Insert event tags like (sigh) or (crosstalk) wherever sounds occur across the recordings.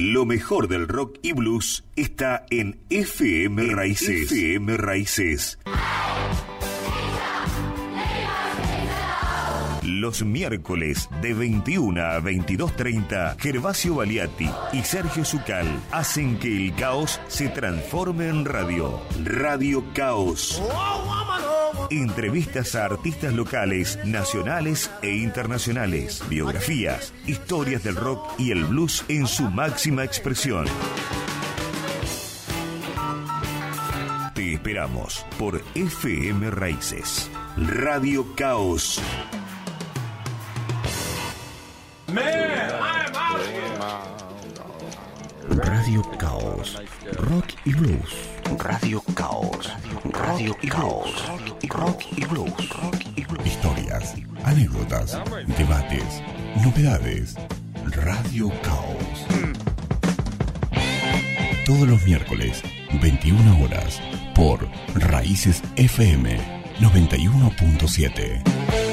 Lo mejor del rock y blues está en FM Raíces. FM Raíces. Los miércoles de 21 a 22.30, Gervasio Baliati y Sergio Zucal hacen que el caos se transforme en radio. Radio Caos. Entrevistas a artistas locales, nacionales e internacionales. Biografías, historias del rock y el blues en su máxima expresión. Te esperamos por FM Raíces. Radio Caos. Radio Caos, Rock y Blues. Radio Caos, Radio Caos, Rock y Blues. Historias, anécdotas, debates, novedades. Radio Caos. Todos los miércoles, 21 horas, por Raíces FM 91.7.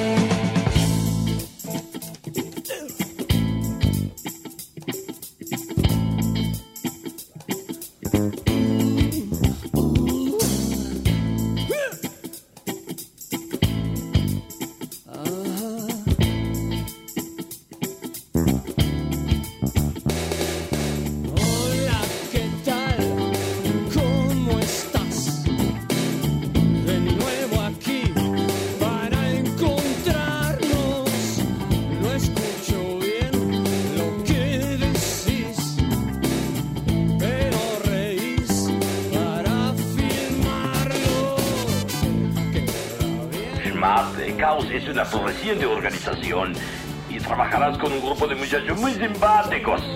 grupo de muchachos muy simpáticos.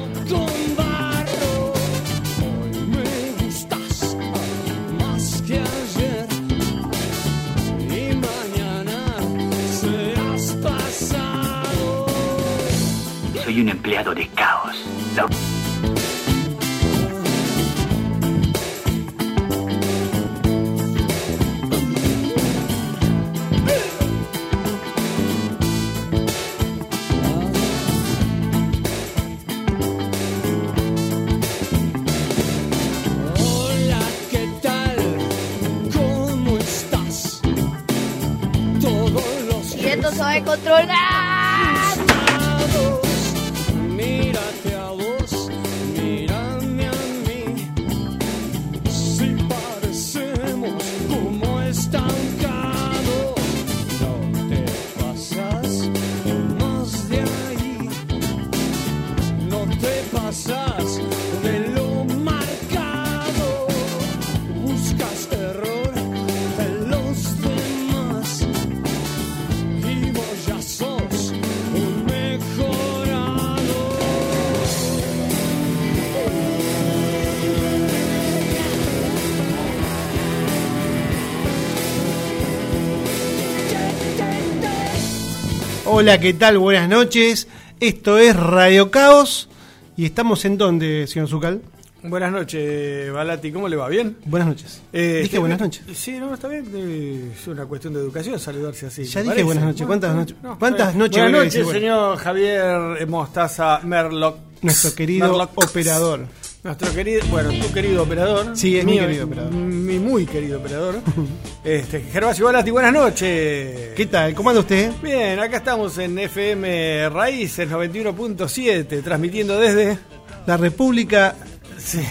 Hola, ¿qué tal? Buenas noches. Esto es Radio Caos. ¿Y estamos en dónde, señor Zucal? Buenas noches, Balati, ¿cómo le va? ¿Bien? Buenas noches. Eh, Dije eh, buenas noches. Sí, no, está bien. eh, Es una cuestión de educación saludarse así. Ya ¿me dije parece? buenas noches. ¿Cuántas noches? ¿Cuántas noches Buenas noches, señor Javier Mostaza Merlock. Nuestro querido Merlock. operador. Nuestro querido, bueno, tu querido operador. Sí, es mi querido operador. Mi muy querido operador. (laughs) este, Gervasio Balati, buenas noches. ¿Qué tal? ¿Cómo anda usted? Bien, acá estamos en FM Raíces 91.7, transmitiendo desde La República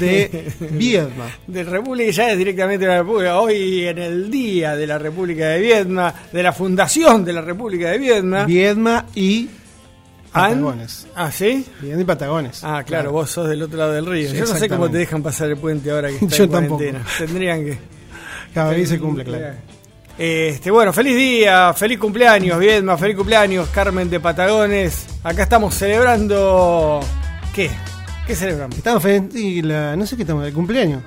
de Vietnam. (laughs) de República, ya es directamente de la República. Hoy en el día de la República de Vietnam, de la fundación de la República de Vietnam. Viedma y Patagones. Ah, ¿sí? Viedma y Patagones. Ah, claro, vos sos del otro lado del río. Sí, Yo no sé cómo te dejan pasar el puente ahora que (laughs) está Yo en tampoco. cuarentena. Tendrían que. Cada vez se cumple, claro. Este, bueno, feliz día, feliz cumpleaños, Viedma, feliz cumpleaños, Carmen de Patagones. Acá estamos celebrando. ¿Qué? ¿Qué celebramos? Estamos y la, no sé qué estamos, el cumpleaños.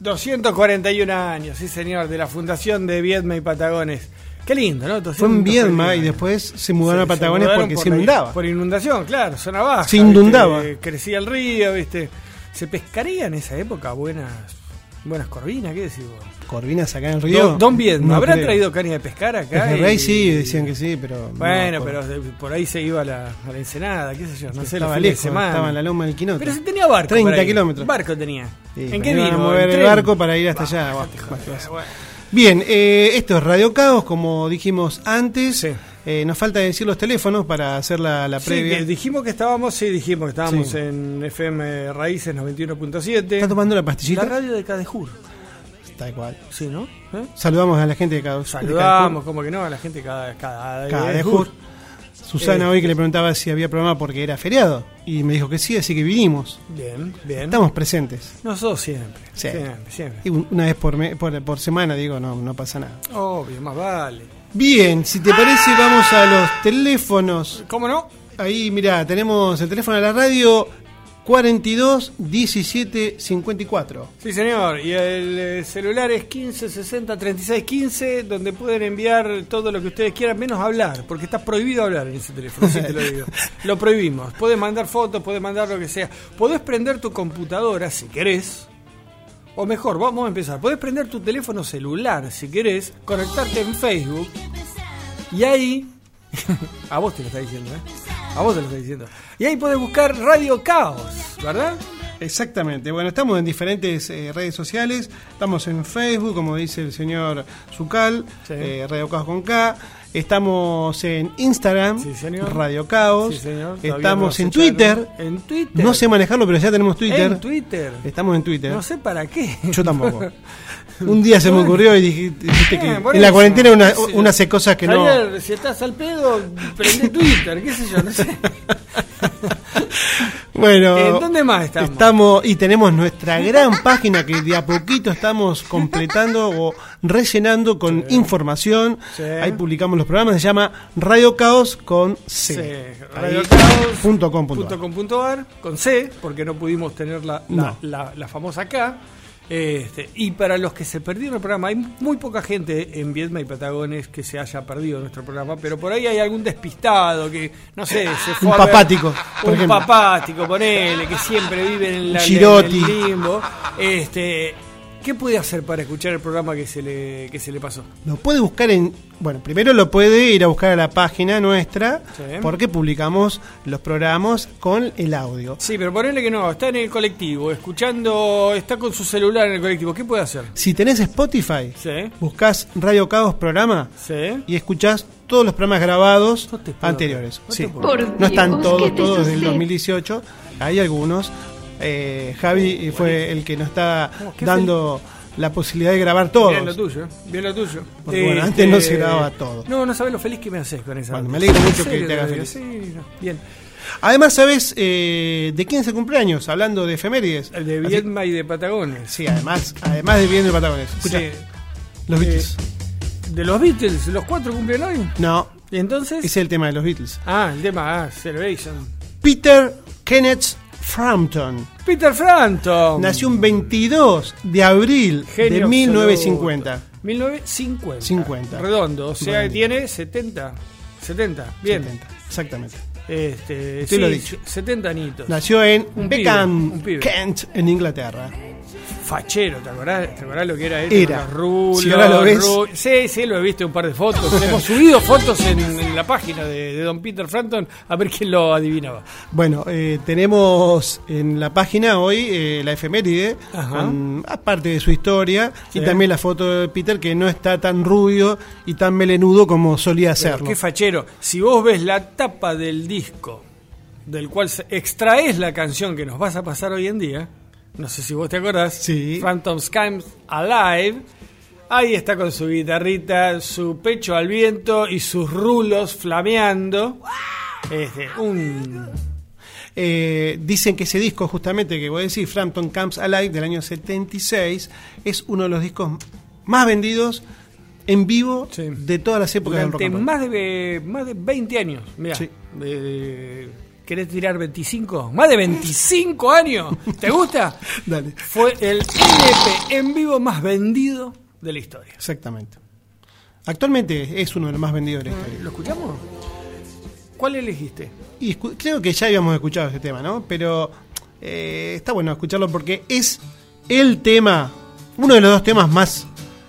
241 años, sí señor, de la fundación de Viedma y Patagones. Qué lindo, ¿no? Fue en 241 Viedma y después se mudaron a Patagones se porque por se la- inundaba. Por inundación, claro, zona baja. Se inundaba. ¿viste? Crecía el río, ¿viste? Se pescaría en esa época buenas Buenas corvinas, ¿qué decís vos? Corvinas acá en el río. Don, Don Viedma, No ¿habrá creo. traído caña de pescar acá? Desde Y- Rey sí, decían que sí, pero. no Bueno, pero por ahí se iba a la, a la ensenada, qué sé yo, no sé, de lejos, semana. estaba en la loma del Quinoto. Pero si tenía barco. 30 por ahí. kilómetros. Barco tenía. Sí, ¿En qué vino? mover ¿En el barco para ir hasta allá. Bien, eh, esto es Radio Caos, como dijimos antes. Sí. Eh, nos falta decir los teléfonos para hacer la, la Sí, previa. que dijimos que estábamos, sí, dijimos que estábamos Sí. en FM Raíces 91.7. ¿Está tomando la pastillita? La radio de Cadejur. Tal cual. Sí, ¿no? ¿Eh? Saludamos a la gente de Caos. Saludamos, como que no, a la gente cada cada, Cadejur. Susana Eh. hoy que le preguntaba si había programa porque era feriado. Y me dijo que sí, así que vinimos. Bien, bien. Estamos presentes. Nosotros siempre. Sí. Siempre, siempre. Y un- una vez por, me- por, por semana, digo, no, no pasa nada. Obvio, más vale. Bien, si te parece, vamos a los teléfonos. ¿Cómo no? Ahí, mira, tenemos el teléfono de la radio 42 17 54. Sí, señor. Y el eh, celular es 15 60 36 15, donde pueden enviar todo lo que ustedes quieran, menos hablar, porque está prohibido hablar en ese teléfono, sí te lo digo. (laughs) Lo prohibimos. Puedes mandar fotos, puedes mandar lo que sea. Podés prender tu computadora si querés. O mejor, vamos a empezar. Podés prender tu teléfono celular si querés, conectarte en Facebook y ahí. (laughs) a vos te lo está diciendo, ¿eh? A vos te lo está diciendo. Y ahí podés buscar Radio Caos, ¿verdad? Exactamente. Bueno, estamos en diferentes eh, redes sociales. Estamos en Facebook, como dice el señor Zucal, Sí. eh, Radio Caos con K. Estamos en Instagram, Sí, señor. Radio Caos. Sí, señor. Estamos en. Twitter. En Twitter. No sé manejarlo, pero ya tenemos Twitter. En Twitter. Estamos en Twitter. No sé para qué. Yo tampoco. (laughs) Un día se me ocurrió y dije, dijiste que Eh, en la cuarentena una, hace cosas que no. Javier, si estás al pedo, prende Twitter, qué sé yo, no sé. (laughs) Bueno, ¿En dónde más estamos? Estamos y tenemos nuestra gran página que de a poquito estamos completando o rellenando con información. Sí. Ahí publicamos los programas, se llama Radio Caos con C. Sí, radiocaos.com.ar punto com punto con C, porque no pudimos tener la, la, No. la- la famosa K. Este, y para los que se perdieron el programa, hay muy poca gente en Viedma y Patagones que se haya perdido nuestro programa, pero por ahí hay algún despistado que, no sé, se fue Un a ver- papático, por un ejemplo. papático, ponele, que siempre vive en la en el limbo. Este, ¿Qué puede hacer para escuchar el programa que se le, que se le pasó? Lo puede buscar en. Bueno, primero lo puede ir a buscar a la página nuestra, Sí. porque publicamos los programas con el audio. Sí, pero ponele que no, está en el colectivo, escuchando, está con su celular en el colectivo, ¿qué puede hacer? Si tenés Spotify, Sí, buscás Radio Caos Programa sí. y escuchás todos los programas grabados No anteriores. no Sí. No están todos, ¿qué te todos desde el sucede? 2018. Hay algunos. Eh, Javi fue el que nos está dando la posibilidad de grabar todos. Bien lo tuyo, bien lo tuyo. Porque, bueno, antes no se grababa todo. No, no sabes lo feliz que me haces con esa. Bueno, me alegro mucho ¿En que te haga feliz. Sí, no, bien. Además, ¿sabes eh, de quién es el cumpleaños? Hablando de efemérides. El de Así- Viedma y de Patagones. Sí, además, además de bien de Patagones. Escucha, Sí. los Eh, Beatles. De los Beatles, los cuatro cumplen hoy. No, ¿Y entonces? ese es el tema de los Beatles. Ah, el tema, ah, Celebration. Peter Kenneth Frampton. Peter Frampton. Nació un 22 de abril Genio de 1950. absoluto. 1950. 50. Redondo, o sea, Redondo. tiene 70. 70, bien. 70, exactamente. Este, Usted lo dicho. 70 añitos. Nació en Un pibe, Beckham, un pibe. Kent, en Inglaterra. Fachero, ¿te acordás, ¿te acordás lo que era él? Era. Rulos, Si ahora lo ves. Sí, sí, lo he visto un par de fotos. (laughs) Hemos subido fotos en, en la página de, de Don Peter Frampton a ver quién lo adivinaba. Bueno, eh, tenemos en la página hoy eh, la efeméride, con, aparte de su historia, Sí. y también la foto de Peter, que no está tan rubio y tan melenudo como solía Pero serlo. qué fachero. Si vos ves la tapa del disco del cual se- extraes la canción que nos vas a pasar hoy en día, no sé si vos te acordás, Sí. Phantom's Comes Alive, ahí está con su guitarrita, su pecho al viento y sus rulos flameando. Este, un Eh, dicen que ese disco, justamente, que voy a decir, Frampton Camps Alive, del año 76, es uno de los discos más vendidos en vivo Sí. de todas las épocas del rock durante and roll. más de, más de 20 años. Mirá, Sí. de- de- ¿Querés tirar 25? ¿Más de 25 años? ¿Te gusta? (laughs) Dale. Fue el LP en vivo más vendido de la historia. Exactamente. Actualmente es uno de los más vendidos de la historia. ¿Lo escuchamos? ¿Cuál elegiste? Creo que ya habíamos escuchado este tema, ¿no? Pero eh, está bueno escucharlo porque es el tema, uno de los dos temas más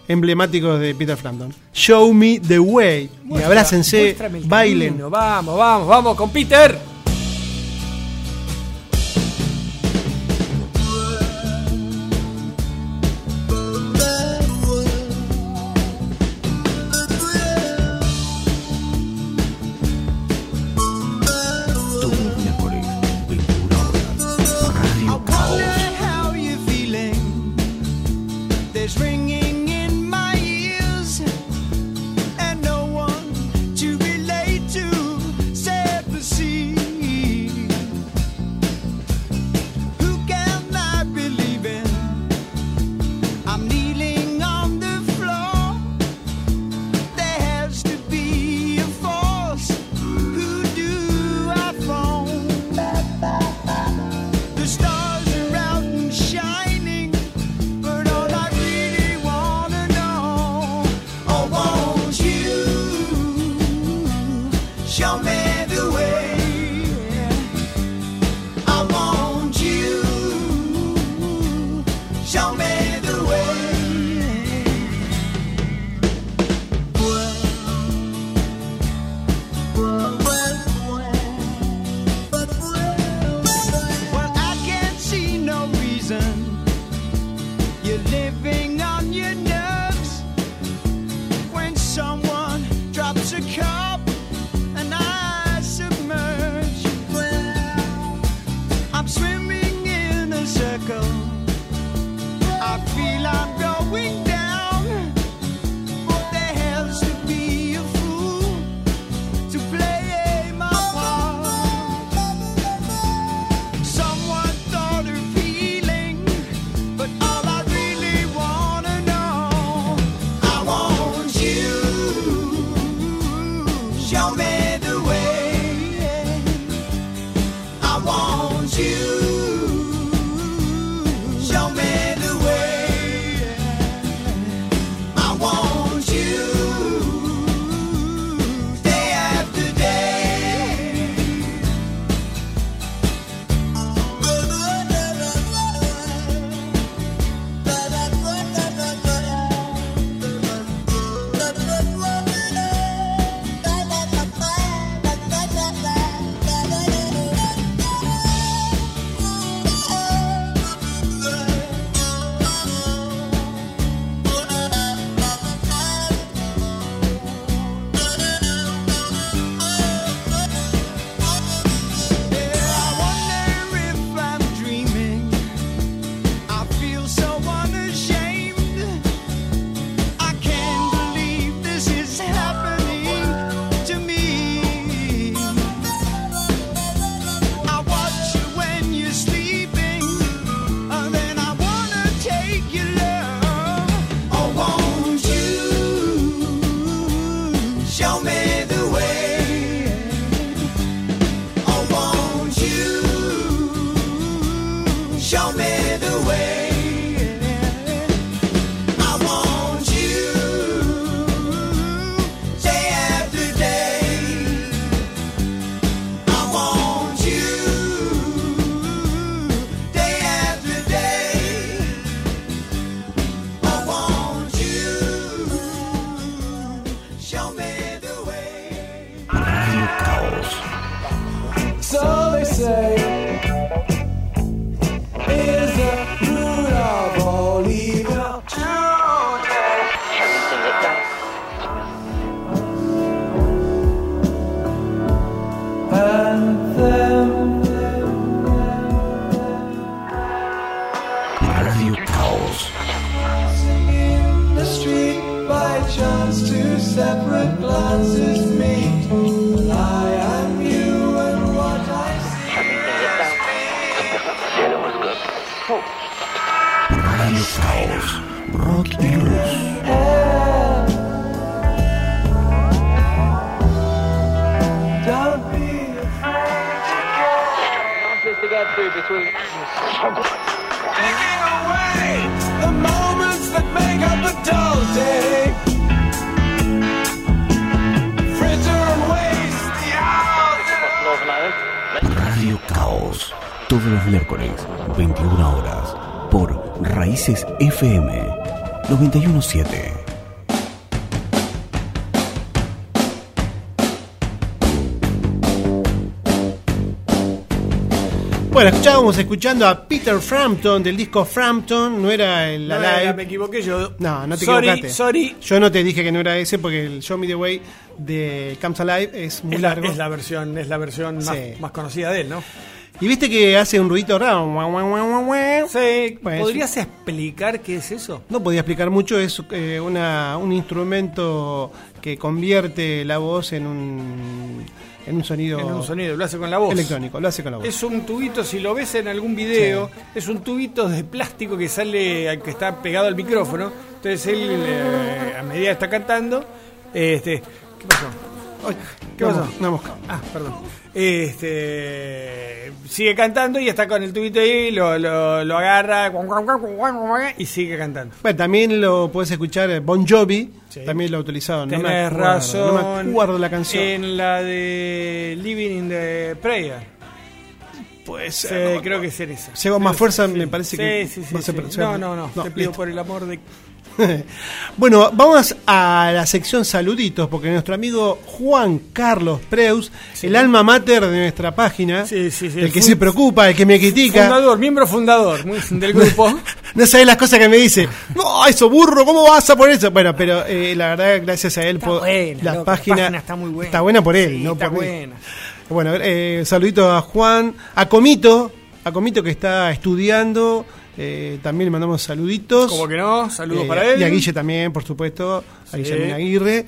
emblemáticos de Peter Frampton. Show me the way. Muestra, y abrácense, bailen. Vamos, vamos, vamos con Peter. to get through between. Taking away the Radio Caos. Todos los miércoles, 21 horas, por Raíces FM 917. Bueno, escuchábamos escuchando a Peter Frampton del disco Frampton, no era el No, Alive. era, me equivoqué yo. No, no te sorry, equivocaste. Sorry. Yo no te dije que no era ese porque el Show Me the Way de Comes Alive es muy Es la, largo. es la versión, es la versión más, Sí. más conocida de él, ¿no? Y viste que hace un ruidito raro. Sí, Bueno, ¿podrías explicar qué es eso? No podía explicar mucho, es eh, una, un instrumento que convierte la voz en un, en un sonido, En un sonido, lo hace con la voz. electrónico, lo hace con la voz. Es un tubito, si lo ves en algún video, es un tubito de plástico que sale, que está pegado al micrófono. Entonces él, eh, a medida que está cantando, este, ¿qué pasó? Ay, ¿Qué pasó? una mosca. Ah, perdón. Este, sigue cantando y está con el tubito ahí, lo, lo, lo agarra y sigue cantando. Bueno, también lo puedes escuchar eh, Bon Jovi, Sí. también lo ha utilizado. No me Tenés acuerdo, razón. No me acuerdo la canción. En la de Living in the Prayer. Pues Sí, creo que es esa. Hago más fuerza, sí. me parece que sí, sí, sí. No, no, no. no, Te pido listo. por el amor de. (laughs) bueno, vamos a la sección saluditos, porque nuestro amigo Juan Carlos Preus, el alma mater de nuestra página, Sí, sí, sí, el el que se preocupa, el que me critica, Fundador, miembro fundador (laughs) del grupo. (laughs) no sabe las cosas que me dice. No, eso burro, ¿cómo vas a poner eso? Bueno, pero eh, la verdad, gracias a él, Está buena, la, loco, página, la página está muy buena. Está buena por él, no está por mí. buena. Bueno, eh, saludito a Juan, a Comito, a Comito que está estudiando, eh, también le mandamos saluditos. Como que no, saludos Eh, para él. Y a Guille también, por supuesto, a Sí. Guillermo Aguirre.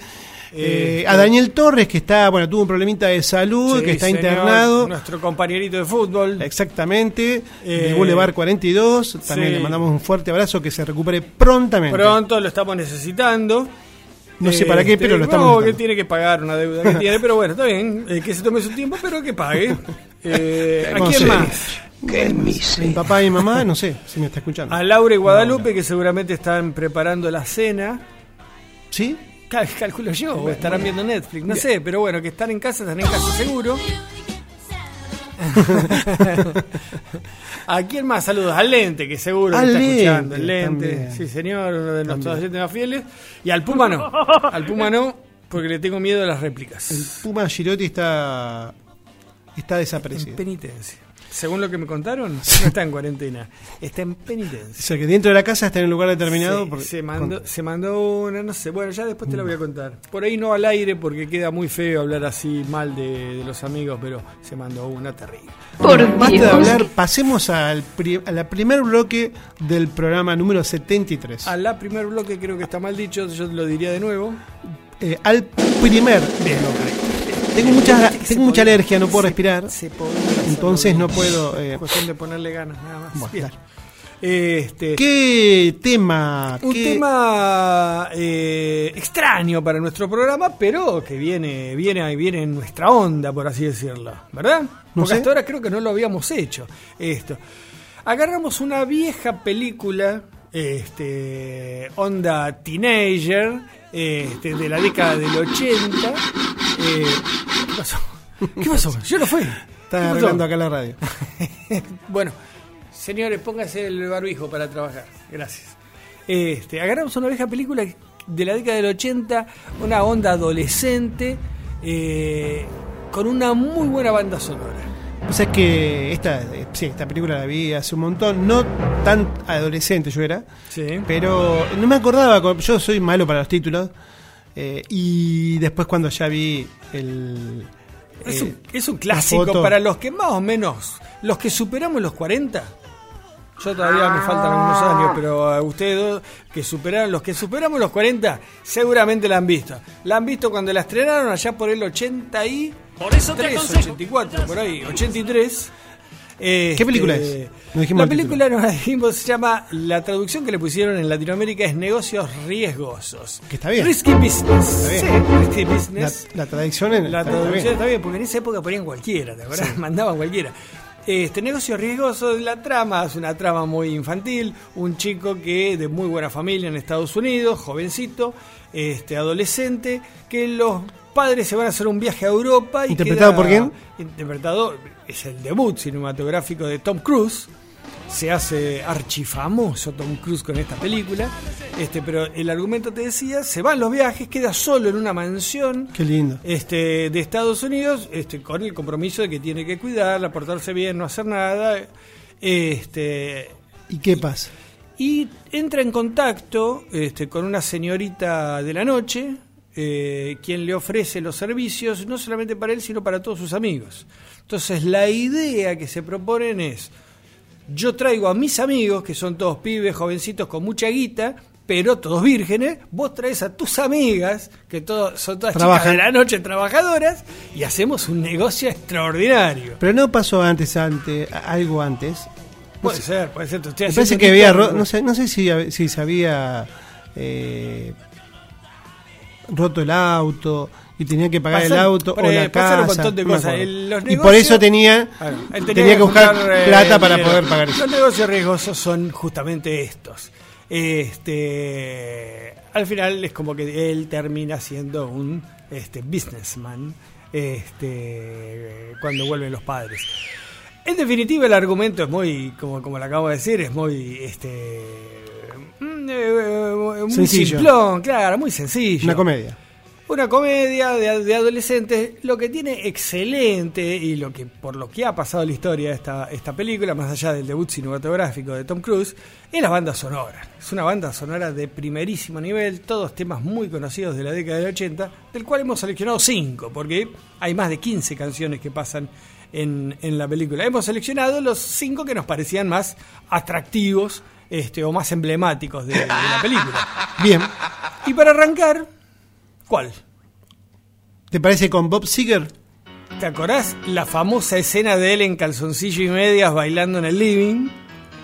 Eh, Este- a Daniel Torres, que está, bueno, tuvo un problemita de salud, Sí, que está señor, internado. Nuestro compañerito de fútbol. Exactamente, de Boulevard 42. También sí. le mandamos un fuerte abrazo, que se recupere prontamente. Pronto lo estamos necesitando. No sé para qué, Este, pero lo estamos No, que tiene que pagar una deuda que tiene, pero bueno, está bien. que se tome su tiempo, pero que pague. (laughs) ¿A quién sé. más? Mi papá y mi mamá, no sé si me está escuchando. A Laura y Guadalupe, que seguramente están preparando la cena. ¿Sí? Cal- calculo yo, o estarán viendo Netflix, no sé, pero bueno, que están en casa, están en casa seguro. (laughs) ¿A quién más? Saludos. Al Lente, que seguro Al que está Lente, escuchando. El Lente, también. sí señor, uno de nuestros oyentes más fieles. Y al Puma no. Al Puma no, porque le tengo miedo a las réplicas. Puma Girotti está, está En desaparecido. penitencia. Según lo que me contaron, (laughs) no está en cuarentena, está en penitencia. O sea, que dentro de la casa está en un lugar determinado. Sí, porque- se, mandó, se mandó una, no sé, bueno, ya después te la voy a contar. Por ahí no al aire porque queda muy feo hablar así mal de, de los amigos, pero se mandó una terrible. Bueno, basta de hablar, pasemos al pri- a la primer bloque del programa número 73. A la primer bloque creo que está mal dicho, yo lo diría de nuevo. Eh, al primer bloque. Tengo mucha, tengo mucha alergia, no puedo respirar. Se podría hacer Entonces no puedo. eh, Es cuestión de ponerle ganas, nada más. Bueno, Bien. Este, ¿Qué tema? un qué- tema eh, extraño para nuestro programa, pero que viene, viene, viene en nuestra onda, por así decirlo, ¿verdad? Porque sé. hasta ahora creo que no lo habíamos hecho. Esto. Agarramos una vieja película, este, onda teenager, este, de la década del 80. Eh, ¿Qué pasó? ¿Qué pasó? Yo no fui. ¿Qué Está pasó? arreglando acá la radio. (laughs) Bueno, señores, póngase el barbijo para trabajar. Gracias. Este, agarramos una vieja película de la década del 80, una onda adolescente, eh, con una muy buena banda sonora. O sea, es que esta, eh, sí, esta película la vi hace un montón, no tan adolescente yo era, Sí. pero no me acordaba, yo soy malo para los títulos, eh, y después cuando ya vi el... Es, eh, un, es un clásico foto- para los que más o menos, los que superamos los 40. Yo todavía me faltan algunos años, pero a ustedes dos que superaron, los que superamos los 40, seguramente la han visto. La han visto cuando la estrenaron allá por el 80 y Por eso te 3, aconsejo. 84, por ahí, 83. Este, ¿Qué película es? No la el película no la dijimos, se llama, la traducción que le pusieron en Latinoamérica es Negocios Riesgosos. Que está bien. Risky Business. Bien. Sí, Risky La, Business. la tradición en La está- traducción bien. está bien, porque en esa época ponían cualquiera, ¿te acuerdas? (laughs) Mandaban cualquiera. Este negocio riesgoso de la trama es una trama muy infantil, un chico que de muy buena familia en Estados Unidos, jovencito, este adolescente, que los padres se van a hacer un viaje a Europa y ¿Interpretado queda- por quién? Interpretado es el debut cinematográfico de Tom Cruise. se hace archifamoso Tom Cruise con esta película. Este, pero el argumento te decía, se van los viajes, queda solo en una mansión Qué lindo. este, de Estados Unidos, este, con el compromiso de que tiene que cuidarla, portarse bien, no hacer nada. Este, ¿Y qué pasa? y entra en contacto este, con una señorita de la noche, eh, quien le ofrece los servicios, no solamente para él, sino para todos sus amigos. Entonces, la idea que se proponen es: yo traigo a mis amigos, que son todos pibes, jovencitos con mucha guita, pero todos vírgenes, vos traes a tus amigas, que todos, son todas Trabajan. chicas de la noche trabajadoras, y hacemos un negocio extraordinario. Pero no pasó antes, antes algo antes. Puede ser, puede ser. te estoy Me parece que había, ro- no sé, no sé si, si se había eh, roto el auto y tenía que pagar el auto o la eh, un casa. montón de no me cosas. acuerdo. El- los y por eso tenía, tenía, que buscar eh, plata para dinero. poder pagar eso. Los negocios riesgosos son justamente estos. Este, al final es como que él termina siendo un este, businessman este, cuando vuelven los padres. En definitiva, el argumento es muy, como, como lo acabo de decir, es muy este, mm, eh, muy Sencillo. simplón, claro, muy sencillo. Una comedia. Una comedia de, de adolescentes, lo que tiene excelente y lo que por lo que ha pasado la historia de esta, esta película, más allá del debut cinematográfico de Tom Cruise, es la banda sonora. Es una banda sonora de primerísimo nivel, todos temas muy conocidos de la década del 80, del cual hemos seleccionado cinco, porque hay más de 15 canciones que pasan en, en la película. Hemos seleccionado los cinco que nos parecían más atractivos este, o más emblemáticos de- de la película. (laughs) Bien. Y para arrancar, ¿cuál? ¿Te parece con Bob Seger? ¿Te acordás la famosa escena de él en calzoncillo y medias bailando en el living?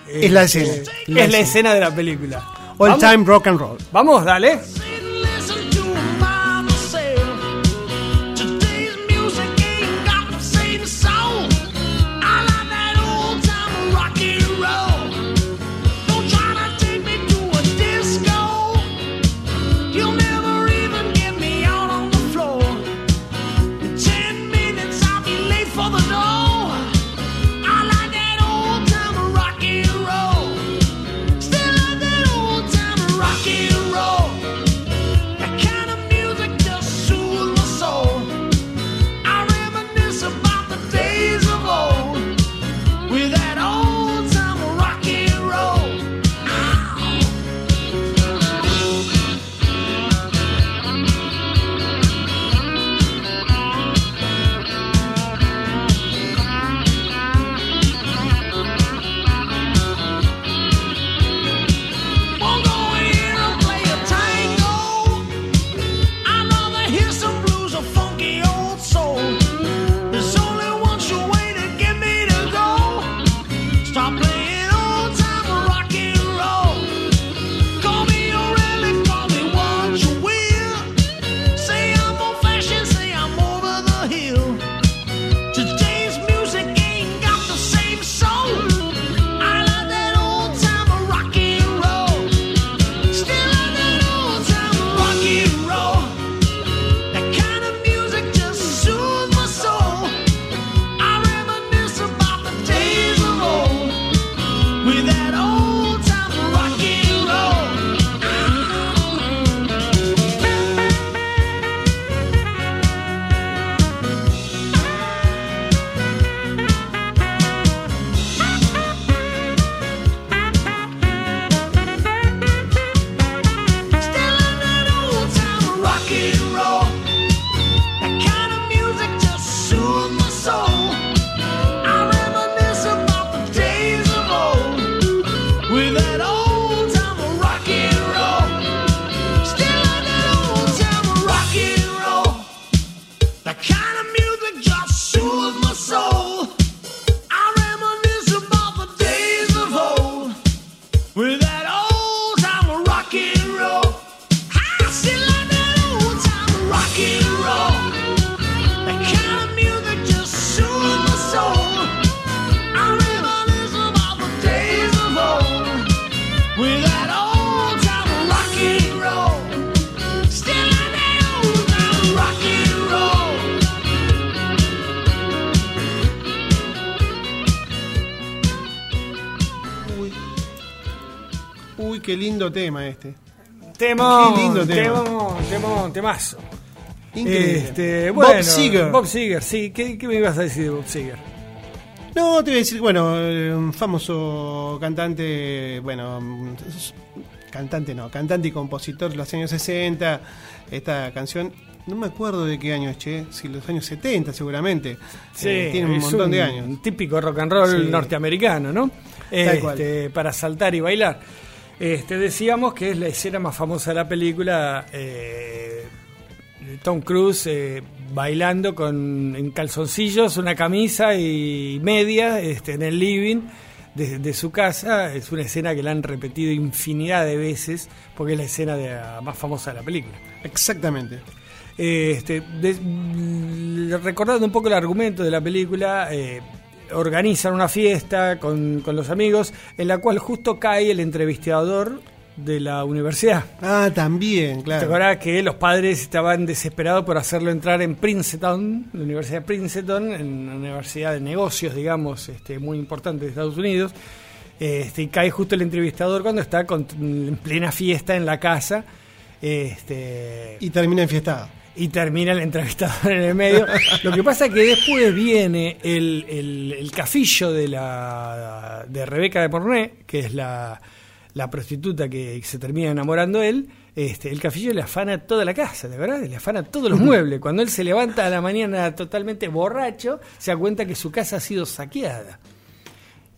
Es la escena, Es la escena. escena de la película. All ¿Vamos? Time Rock and Roll. Vamos, dale. Lindo tema este. Temón, Qué lindo tema. temón, temón, temazo. Increíble. Este, Bob bueno, Seger. Bob Seger, sí. ¿Qué, qué me ibas a decir de Bob Seger? No, te voy a decir, bueno, eh, un famoso cantante, bueno, cantante no, cantante y compositor de los años 60. Esta canción, no me acuerdo de qué año es, che, si los años 70 seguramente. Sí, Eh, tiene un montón de años. Un típico rock and roll Sí. norteamericano, ¿no? Tal cual. Este, para saltar y bailar. Este, decíamos que es la escena más famosa de la película. eh, Tom Cruise eh, bailando con en calzoncillos, una camisa y media este, en el living de, de su casa. Es una escena que la han repetido infinidad de veces porque es la escena de la más famosa de la película. Exactamente. Eh, este, de- recordando un poco el argumento de la película, eh, organizan una fiesta con, con los amigos en la cual justo cae el entrevistador de la universidad. Ah, también, ¿Te claro. acordás que los padres estaban desesperados por hacerlo entrar en Princeton, la Universidad de Princeton, en una universidad de negocios, digamos, este, muy importante de Estados Unidos? Este, y cae justo el entrevistador cuando está con- en plena fiesta en la casa. Este, Y termina enfiestado. Y termina el entrevistador en el medio. Lo que pasa es que después viene el, el, el cafillo de la de Rebeca de Porné, que es la, la prostituta que se termina enamorando él. Este, el cafillo le afana toda la casa, ¿de verdad? Le afana todos los muebles. Cuando él se levanta a la mañana totalmente borracho, se da cuenta que su casa ha sido saqueada.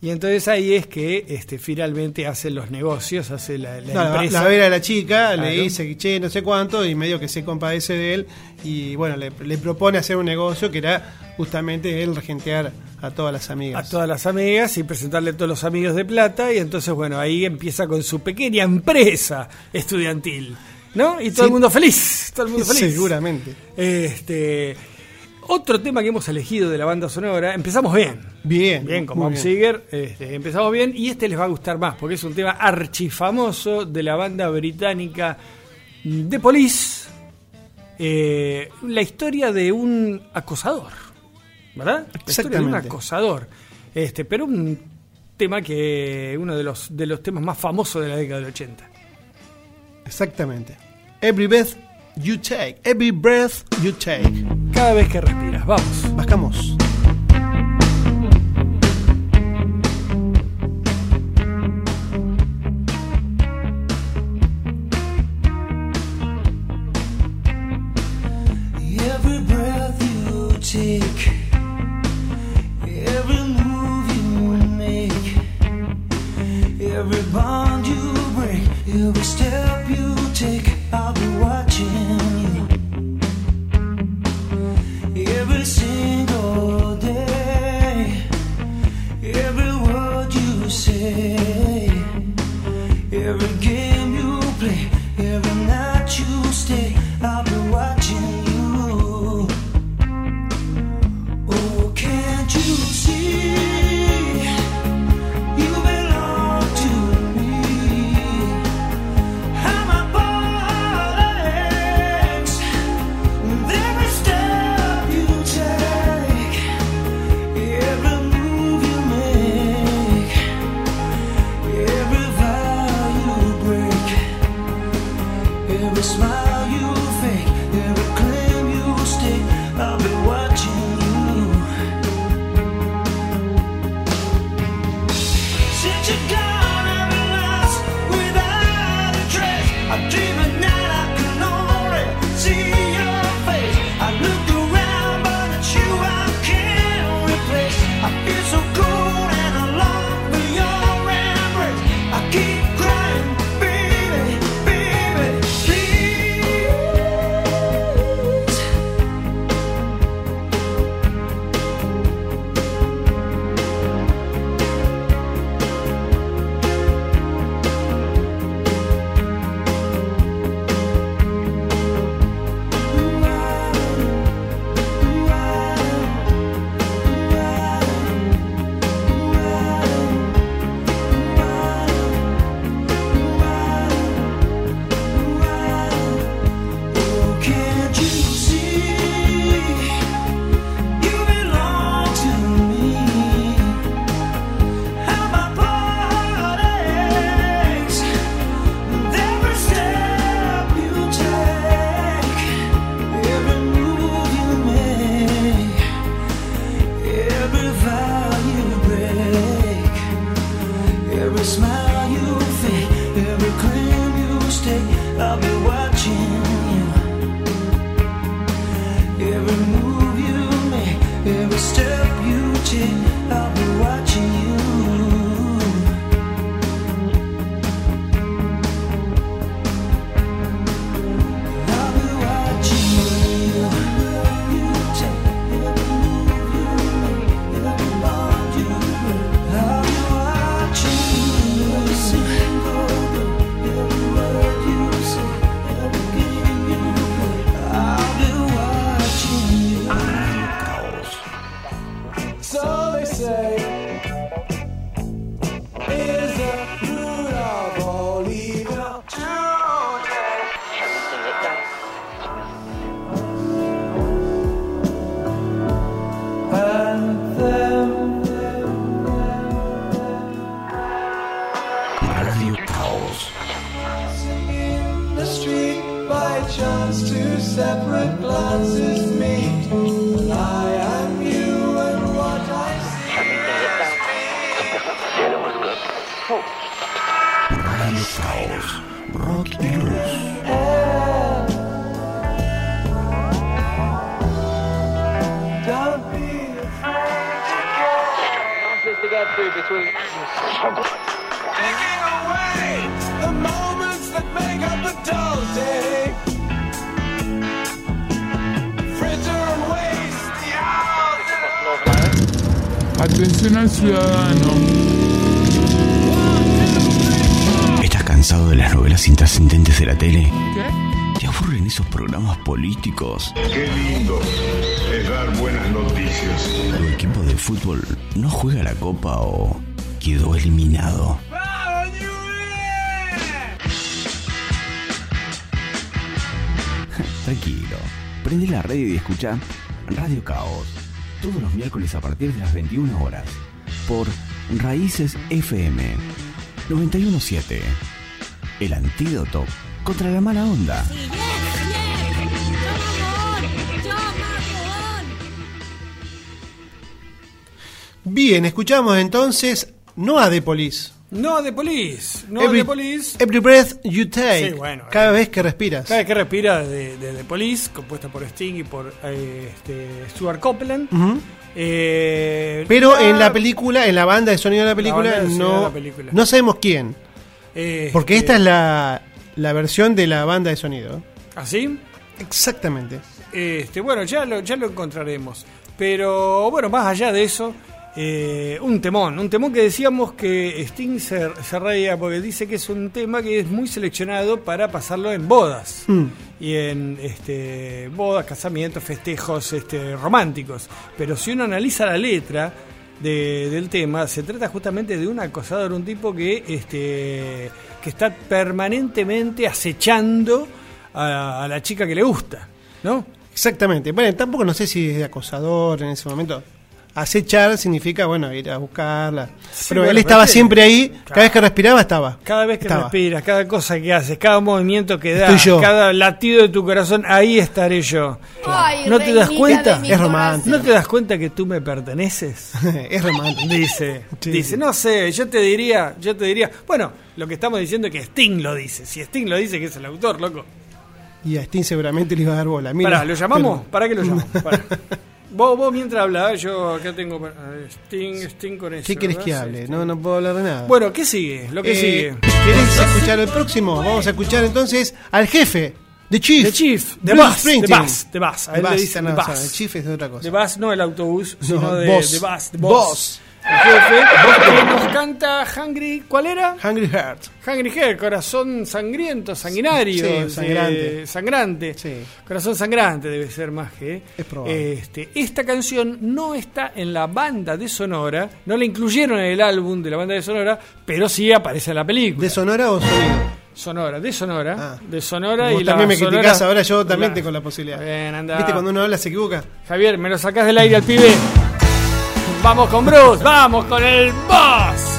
Y entonces ahí es que este, finalmente hace los negocios, hace la, la No, la, empresa. la vera a la chica, Claro. le dice che, no sé cuánto, y medio que se compadece de él, y bueno, le, le propone hacer un negocio que era justamente él regentear a todas las amigas. a todas las amigas y presentarle a todos los amigos de plata y entonces bueno ahí empieza con su pequeña empresa estudiantil ¿no? y todo Sí. el mundo feliz todo el mundo (laughs) feliz Seguramente. este otro tema que hemos elegido de la banda sonora empezamos bien Bien. bien con Bob. Seger este, empezamos bien y este les va a gustar más porque es un tema archifamoso de la banda británica The Police eh, la historia de un acosador ¿verdad? La historia de un acosador este pero un tema que uno de los de los temas más famosos de la década del 80 Exactamente. Every breath you take. Every breath you take. cada vez que respiras vamos Bajamos. Programas políticos? Qué lindo es dar buenas noticias. ¿Tu equipo de fútbol no juega la copa o quedó eliminado? (laughs) Tranquilo, prende la radio y escucha Radio Caos todos los miércoles a partir de las 21 horas por Raíces FM 917. El antídoto contra la mala onda. Bien, escuchamos entonces no a The Police. No de Police. No every, de Police. every breath you take. Sí, bueno, cada eh. vez que respiras. Cada vez que respira de, de The Police, compuesta por Sting y por eh, este, Stuart Copeland. Eh, Pero en la película, en la banda de sonido de la película, de de no, la película. no sabemos quién. eh, Porque este, esta es la, la versión de la banda de sonido. ¿Así? Exactamente. Este, bueno, ya lo, ya lo encontraremos. Pero bueno, más allá de eso, eh, un temón. Un temón que decíamos que Sting se, se reía porque dice que es un tema que es muy seleccionado para pasarlo en bodas. Hmm. Y en este, bodas, casamientos, festejos este, románticos. Pero si uno analiza la letra de- del tema, se trata justamente de un acosador, un tipo que, este, que está permanentemente acechando a, a la chica que le gusta. ¿No? Exactamente. Bueno, tampoco no sé si es de acosador en ese momento. Acechar significa, bueno, ir a buscarla. pero bueno, él estaba pero- siempre ahí, cada vez que respiraba estaba. Cada vez que Estaba. respiras, cada cosa que haces, cada movimiento que das, cada latido de tu corazón, ahí estaré yo. Ay, ¿No te das cuenta? Es romántico. ¿No te das cuenta que tú me perteneces? (laughs) es romántico. Dice, (laughs) Sí. dice, no sé, yo te diría, yo te diría, bueno, lo que estamos diciendo es que Sting lo dice, si Sting lo dice que es el autor, loco. Y a Sting seguramente le iba a dar bola. Mira, Pará, ¿lo llamamos? pero- ¿Para qué lo llamamos? (laughs) Pará. Vos, vos mientras hablás, yo acá tengo Sting, Sting con eso. ¿Qué querés que hable? No, no puedo hablar de nada. Bueno, ¿qué sigue? Lo que Eh, sigue. ¿Querés escuchar el próximo? Vamos a escuchar entonces al jefe, The Chief. The Chief, The Bus, The. Bus, The Bus. A The Bus, The Bus. Chief es de otra cosa. The Bus, no el autobús, sino No, de Boss. The Bus, The Boss. Jefe, que nos canta Hungry, ¿cuál era? Hungry Heart. Hungry Heart, corazón sangriento, sanguinario, Sí, sangrante. eh, sangrante. Sí. Corazón sangrante debe ser más que. Es probable. Este, esta canción no está en la banda de Sonora, no la incluyeron en el álbum de la banda de Sonora, pero sí aparece en la película. ¿De sonora o sonido? Sonora, de Sonora, Ah. de Sonora Vos y también la me Sonora- criticás, ahora yo también la- tengo la posibilidad. Bien, anda. ¿Viste cuando uno habla se equivoca? Javier, me lo sacás del aire al pibe. Vamos con Bruce, vamos con el boss.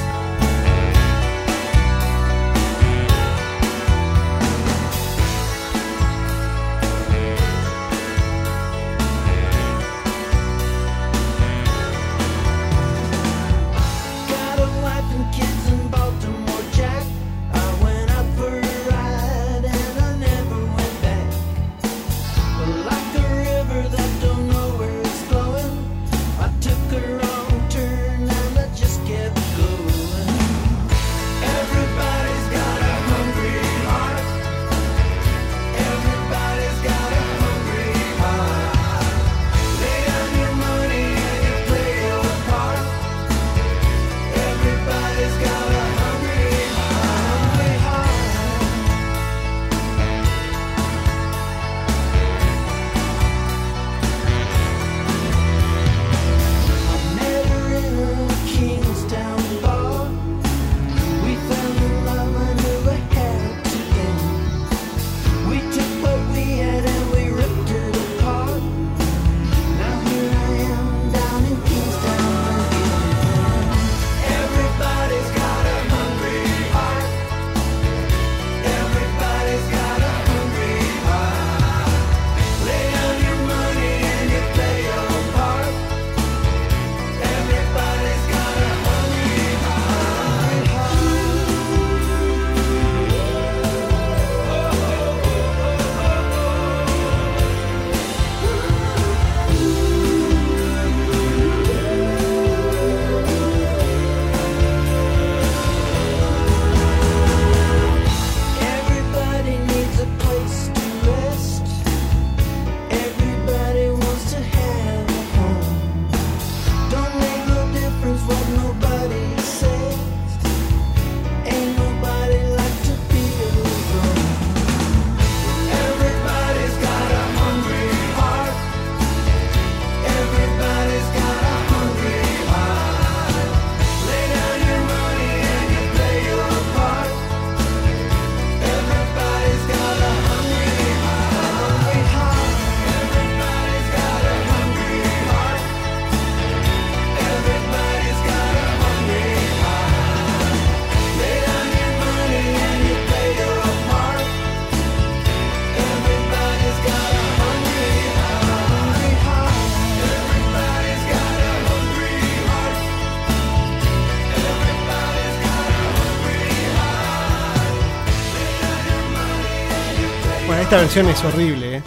Esta versión es horrible, ¿eh?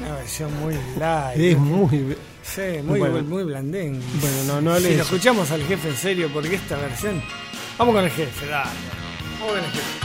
Una versión muy light. Es muy. Sí, muy, Bueno. muy blandén. Bueno, no, no Si hables. lo escuchamos al jefe en serio, porque esta versión. Vamos con el jefe, dale. Vamos con el jefe.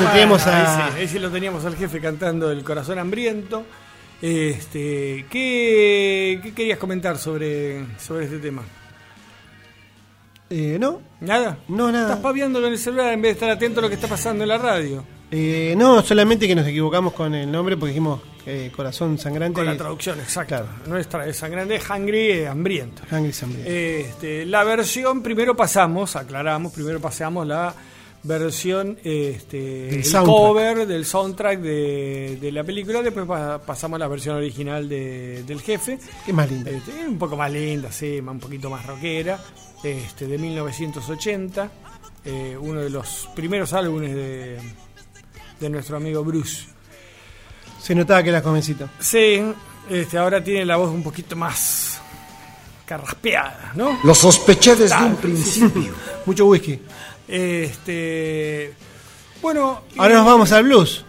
Bueno, tenemos ahí a. sí lo teníamos al jefe cantando El corazón hambriento. Este, ¿qué, qué querías comentar sobre, sobre este tema? Eh, no, ¿Nada? no, Estás nada. paviándolo en el celular en vez de estar atento a lo que está pasando en la radio. Eh, no, solamente que nos equivocamos con el nombre porque dijimos eh, corazón sangrante. Con la traducción, exacto. Claro. Nuestra es sangrante, hungry, eh, hambriento. Hungry Sangriento. Este, la versión, primero pasamos, aclaramos, primero pasamos la versión, este, Del el cover del soundtrack de, de la película, después pa- pasamos a la versión original de- del jefe, Qué más lindo. este, un poco más linda, sí, un poquito más rockera, este, de 1980, eh, uno de los primeros álbumes de, de nuestro amigo Bruce. Se notaba que era jovencito. Sí, este, ahora tiene la voz un poquito más carraspeada, ¿no? Lo sospeché desde Claro, un principio. (laughs) Mucho whisky. Este, bueno, Ahora y- nos vamos al blues.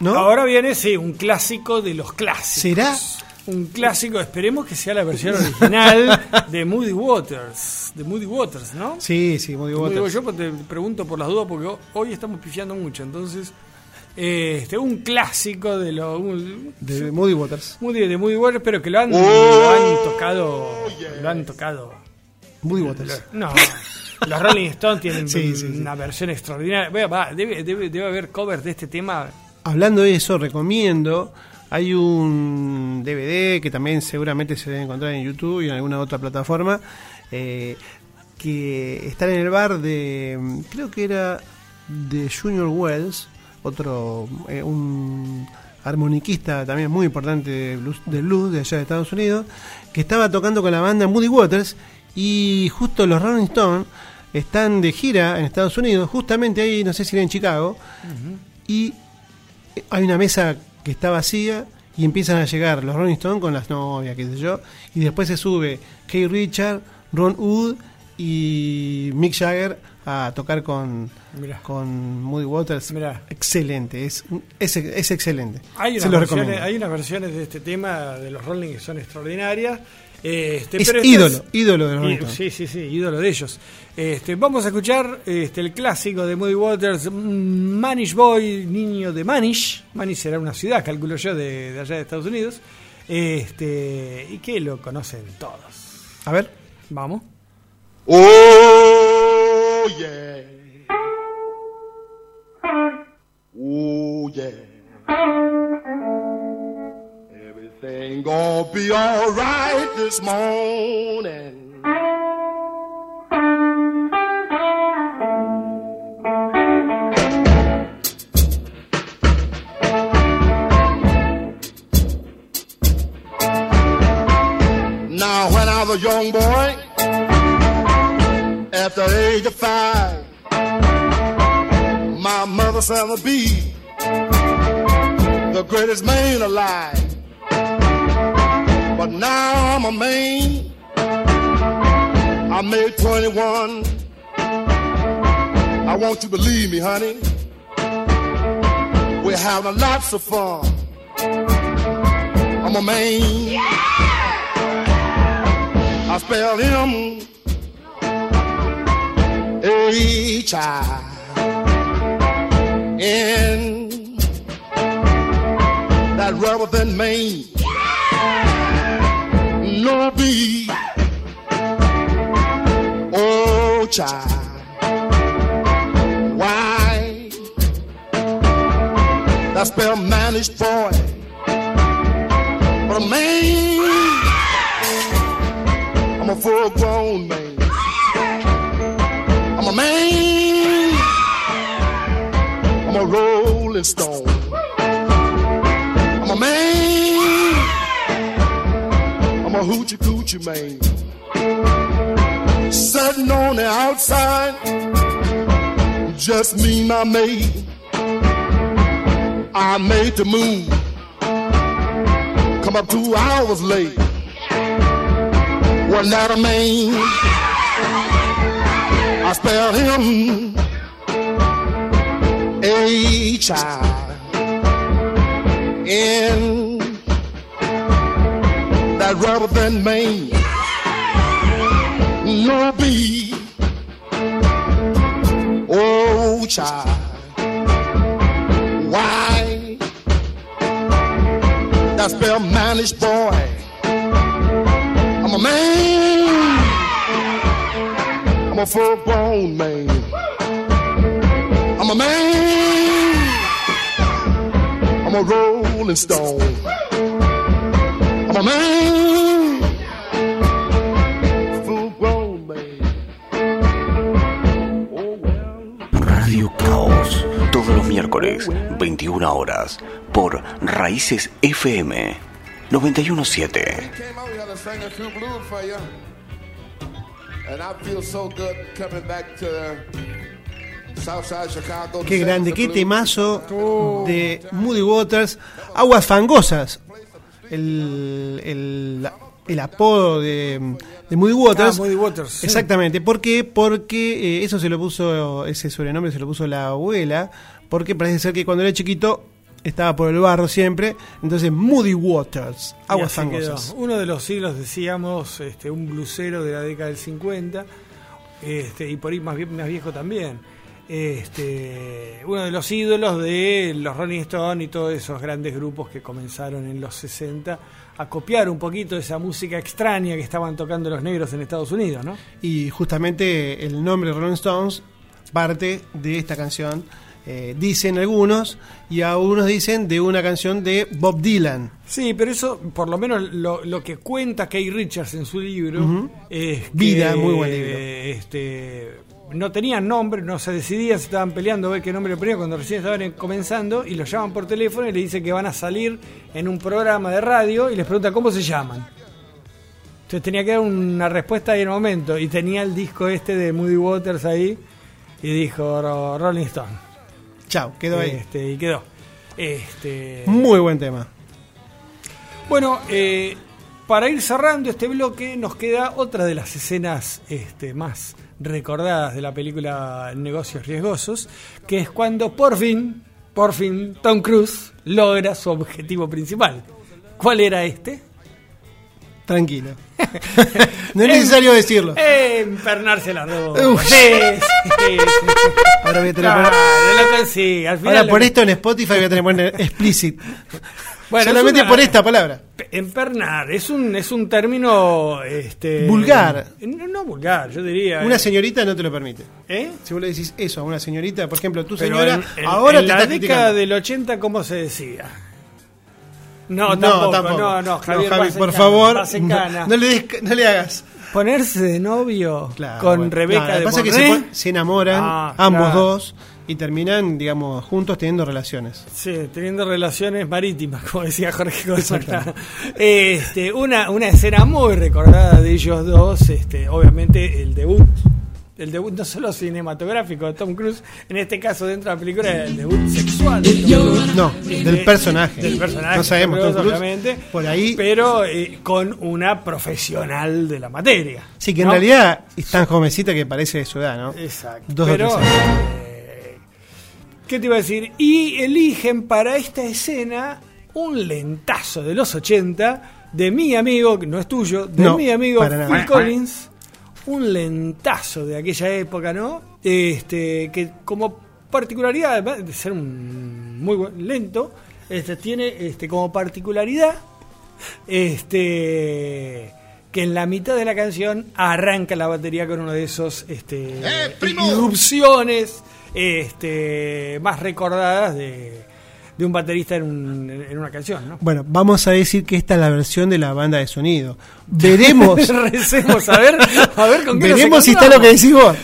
¿No? Ahora viene, sí, un clásico de los clásicos. ¿Será? Un clásico, esperemos que sea la versión original de Moody Waters. De Moody Waters, ¿no? Sí, sí, Moody bueno. Yo te pregunto por las dudas porque ho- hoy estamos pifiando mucho. Entonces, este, un clásico de lo. un- De Moody Waters. Moody, de Moody Waters, pero que lo han, lo han tocado. Lo han tocado. Moody Waters. No, los Rolling Stones tienen (laughs) Sí, sí, sí. una versión extraordinaria. Vea, va, debe, debe, debe haber covers de este tema. Hablando de eso, recomiendo. Hay un DVD que también seguramente se debe encontrar en YouTube y en alguna otra plataforma. eh, que está en el bar de. Creo que era de Junior Wells, otro. eh, un armoniquista también muy importante de blues, de blues de allá de Estados Unidos, que estaba tocando con la banda Moody Waters y justo los Rolling Stones están de gira en Estados Unidos, justamente ahí, no sé si era en Chicago, y hay una mesa que está vacía y empiezan a llegar los Rolling Stones con las novias, qué sé yo, y después se sube Kay Richard, Ron Wood y Mick Jagger a tocar con, Mirá. con Moody Waters. Mirá. Excelente, es, es, es excelente. Hay unas, versiones, hay unas versiones de este tema de los Rolling que son extraordinarias. Este, Es pero ídolo, ídolo de los í- Rolling Stones. Sí, sí, sí, ídolo de ellos. Este, vamos a escuchar este, el clásico de Moody Waters, mm, Manish Boy, niño de Manish. Manish será una ciudad, calculo yo, de, de allá de Estados Unidos. Este, y que lo conocen todos. A ver. Vamos. Oh yeah. Oh yeah. Everything gonna be alright this morning. Now when I was a young boy, at the age of five, my mother said to be the greatest man alive. But now I'm a man. I made 21. I want you to believe me, honey. We're having lots of fun. I'm a man. Yeah! I spell him H I N that rubber than Maine. No B Oh child. Why? That spell managed boy. But a man. I'm a full grown man. I'm a man. I'm a rolling stone. A hoochie coochie man. Sitting on the outside, just me, my maid. I made the move. Come up two hours late. Wasn't that a man? I spell him N rubber than Maine. No B Oh child Why that spell manish boy I'm a man I'm a full grown man. I'm a man. I'm a rolling stone. Radio Caos, todos los miércoles, 21 horas, por Raíces FM 917. came out here to sing a few blues for you. And I feel so good coming back to Southside Chicago. to Qué grande, qué temazo de Moody Waters. Aguas fangosas. El, el, el apodo de, de Moody Waters. Ah, Moody Waters, sí. Exactamente. ¿Por qué? Porque eh, eso se lo puso, ese sobrenombre se lo puso la abuela. Porque parece ser que cuando era chiquito estaba por el barro siempre. Entonces, Moody Waters. Aguas fangosas. Uno de los siglos, decíamos, este, un blusero de la década del 50, este, y por ahí más, más viejo también. Este, uno de los ídolos de los Rolling Stones y todos esos grandes grupos que comenzaron en los 60 a copiar un poquito esa música extraña que estaban tocando los negros en Estados Unidos, ¿no? Y justamente el nombre Rolling Stones parte de esta canción. eh, dicen algunos, y algunos dicen de una canción de Bob Dylan. Sí, pero eso, por lo menos lo, lo que cuenta Kay Richards en su libro, es que, Vida, muy buen libro. Este, no tenían nombre, no se decidían, se estaban peleando a ver qué nombre le ponían cuando recién estaban en- comenzando y los llaman por teléfono y le dicen que van a salir en un programa de radio y les pregunta cómo se llaman. Entonces tenía que dar una respuesta ahí en el momento y tenía el disco este de Moody Waters ahí y dijo "Ro- Rolling Stone. Chao, quedó ahí. Este, y quedó. Este, Muy buen tema. bueno, eh, para ir cerrando este bloque, nos queda otra de las escenas este, más recordadas de la película Negocios Riesgosos, que es cuando por fin, por fin, Tom Cruise logra su objetivo principal. ¿Cuál era este? Tranquilo. (laughs) no es necesario decirlo. Empernarse la ropa. Uf. Sí, sí, sí. Ahora voy a tener Claro, final Ahora por esto en Spotify voy a tener que poner explicit. Bueno, Solamente es una- por esta palabra. Empernar es un, es un término este, Vulgar. No, no vulgar, yo diría. Una eh, señorita no te lo permite. ¿Eh? Si vos le decís eso a una señorita, por ejemplo, tu señora, en, en- ahora en te la está década criticando. del 80, ¿cómo se decía? No, No, tampoco, tampoco. no, no, No, Javier, Javi, por favor, no, le des- no le hagas. Ponerse de novio Claro, con bueno. Rebeca lo de que pasa es que se, enamoran Ah, ambos claro. dos y terminan, digamos, juntos teniendo relaciones. Sí, teniendo relaciones marítimas, (laughs) como decía Jorge González. Este, una, una escena muy recordada de ellos dos, este, obviamente el debut, el debut no solo cinematográfico de Tom Cruise, en este caso dentro de la película era el debut sexual. de Tom Cruise. No, del personaje. Del personaje. No sabemos, Tom Cruise, obviamente, por ahí- Pero eh, con una profesional de la materia. Sí, que en realidad es tan jovencita que parece de su edad, ¿no? Exacto. Dos o Pero, tres años. Eh, ¿qué te iba a decir? Y eligen para esta escena un lentazo de los 80 de mi amigo, que no es tuyo, de No, mi amigo. Phil Collins. Un lentazo de aquella época, ¿no? Este, que como particularidad, además de ser un muy buen, lento, este, tiene este, como particularidad este que en la mitad de la canción arranca la batería con uno de esos este, irrupciones este, más recordadas de, de un baterista en, un- en una canción, ¿no? Bueno, vamos a decir que esta es la versión de la banda de sonido. (laughs) Veremos. Recemos a ver, a ver con qué nos Veremos si está lo que decís vos.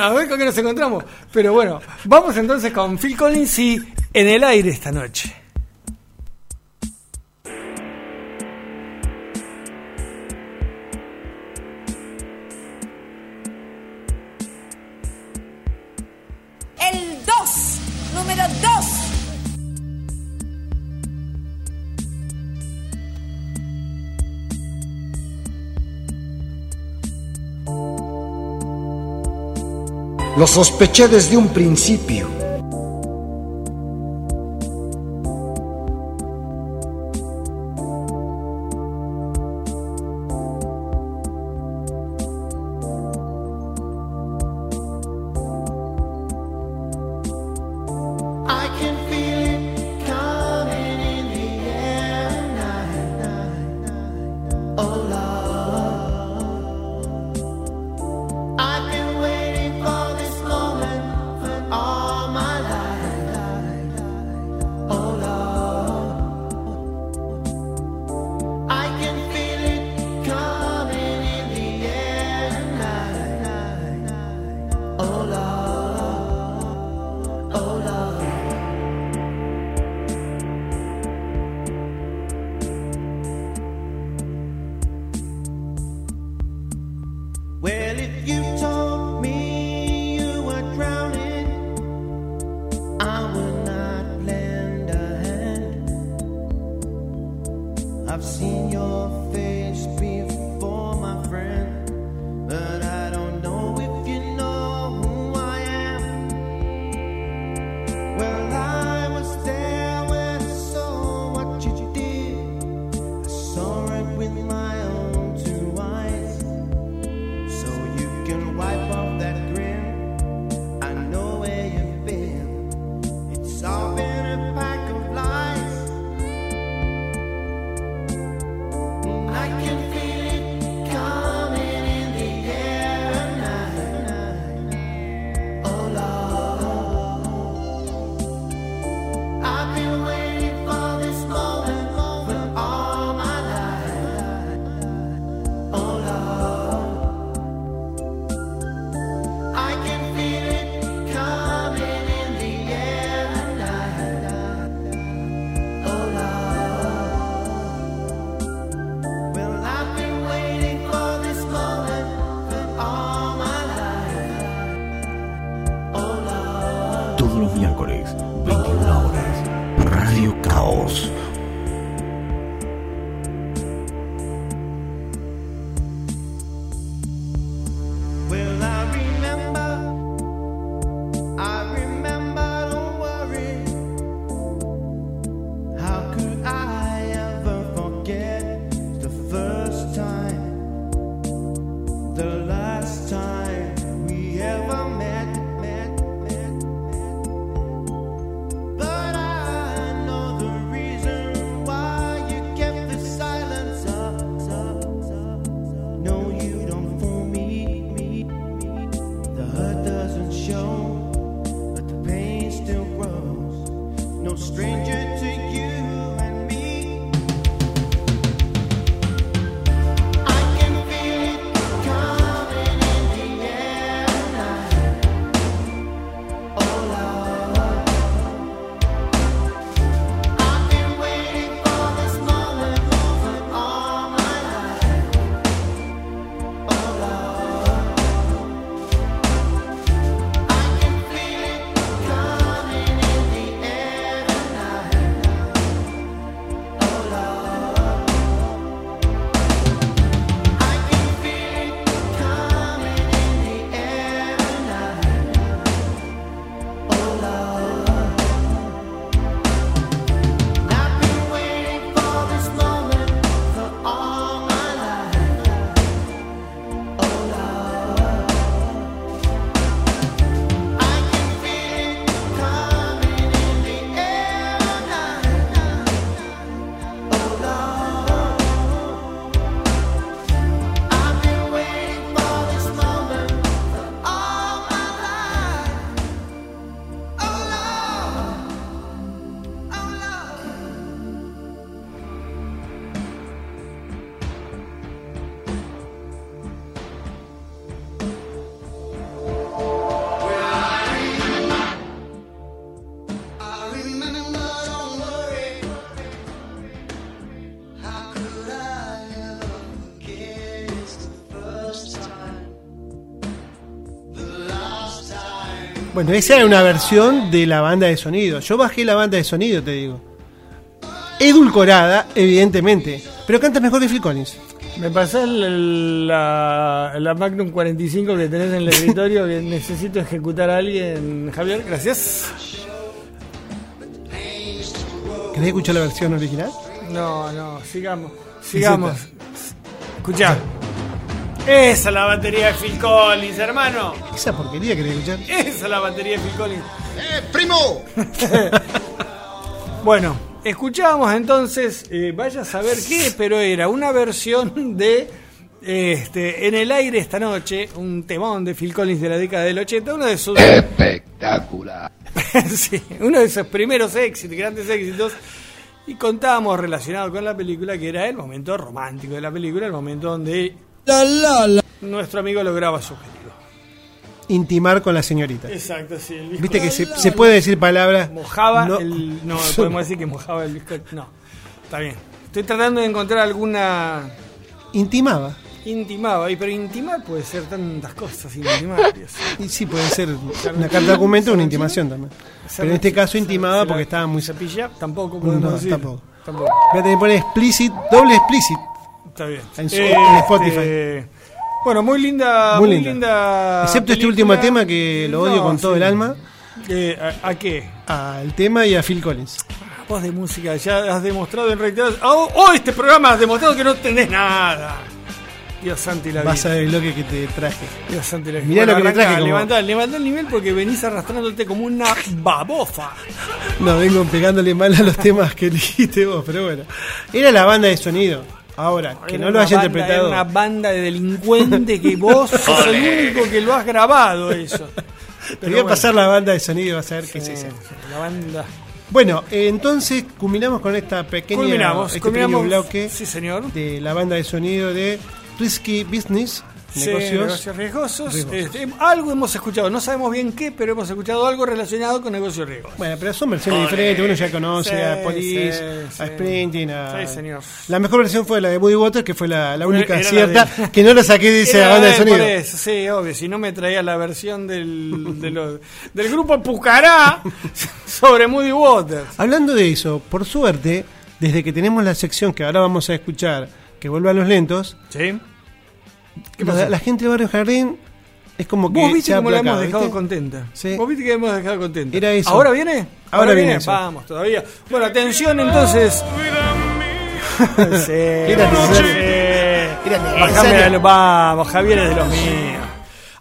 A ver con qué nos encontramos. Pero bueno, vamos entonces con Phil Collins y En el aire esta noche. Lo sospeché desde un principio. Los miércoles, 21 horas. Radio Caos. Bueno, esa era una versión de la banda de sonido. Yo bajé la banda de sonido, te digo. Edulcorada, evidentemente. Pero canta mejor que Phil Collins. Me pasás la, la Magnum 45 que tenés en el escritorio que necesito ejecutar a alguien. Javier, gracias. ¿Querés escuchar la versión original? No, no, sigamos. Sigamos. Escuchá. Esa es la batería de Phil Collins, hermano. Esa porquería querés escuchar. Esa es la batería de Phil Collins. ¡Eh, primo! (laughs) Bueno, escuchábamos entonces, eh, vaya a saber qué, pero era una versión de este, En el aire esta noche, un temón de Phil Collins de la década del 80, uno de sus... Espectacular. (laughs) sí, uno de sus primeros éxitos, grandes éxitos. Y contábamos relacionado con la película que era el momento romántico de la película, el momento donde nuestro amigo lograba su objetivo. Intimar con la señorita. Exacto, sí. el Viste que se, se puede decir palabras. Mojaba No. el. No, (laughs) podemos decir que mojaba el bizcocho. No, está bien. Estoy tratando de encontrar alguna. Intimaba. Intimaba, y pero intimar puede ser tantas cosas, intimar. (laughs) Dios. Y sí, puede ser una carta de documento o una intimación también. Pero en este caso intimaba porque estaba muy. Cepilla, tampoco podemos No, decir. tampoco. Tampoco. Voy a tener que poner explicit, doble explicit. Está bien. En, su- Eh, en Spotify. este, Bueno, muy linda. Muy Muy, linda. linda. Excepto este último tema que lo odio No, con todo el alma. Eh, ¿a, a qué? Al tema y a Phil Collins. Vos de música ya has demostrado en reiteradas. Oh, oh, este programa has demostrado que no tenés nada. Dios santo y la Vas a vida. ver el bloque que te traje. Dios santo y la vida. Mirá lo que le arrancá, traje como- levantá el nivel porque venís arrastrándote como una babofa. No, vengo pegándole mal a los temas que (laughs) elegiste vos, pero bueno. Era la banda de sonido. Ahora, que Era no lo haya banda- interpretado. Era una banda de delincuentes que vos (laughs) sos el único que lo has grabado eso. Te voy a pasar la banda de sonido, vas a ver qué es esa. La banda. Bueno, eh, entonces culminamos con esta pequeña Culminamos, este culminamos. pequeño bloque Sí, señor. de la banda de sonido de Risky Business, Sí, negocios. negocios riesgosos. riesgosos. Este, algo hemos escuchado, no sabemos bien qué, pero hemos escuchado algo relacionado con negocios riesgosos. Bueno, pero son versiones diferentes, uno ya conoce Sí, a Police, sí, a sí. Sprinting, a... Sí, señor. La mejor versión fue la de Woody Waters, que fue la, la única Era la cierta, de- que no la saqué esa Era banda de sonido. eso, sí, obvio. Si no me traía la versión del, de lo- del grupo Pucará (laughs) sobre Moody Waters. Hablando de eso, por suerte, desde que tenemos la sección que ahora vamos a escuchar, que vuelve a los lentos, Sí. ¿Qué la, la gente de Barrio Jardín es como que Vos viste cómo la hemos dejado ¿viste? contenta. Sí. Vos viste que hemos dejado contenta. Era eso. ¿Ahora viene? Ahora viene eso. Vamos, todavía. Bueno, atención entonces. (laughs) sí. Era. Era la- Vamos, Javier es de los míos.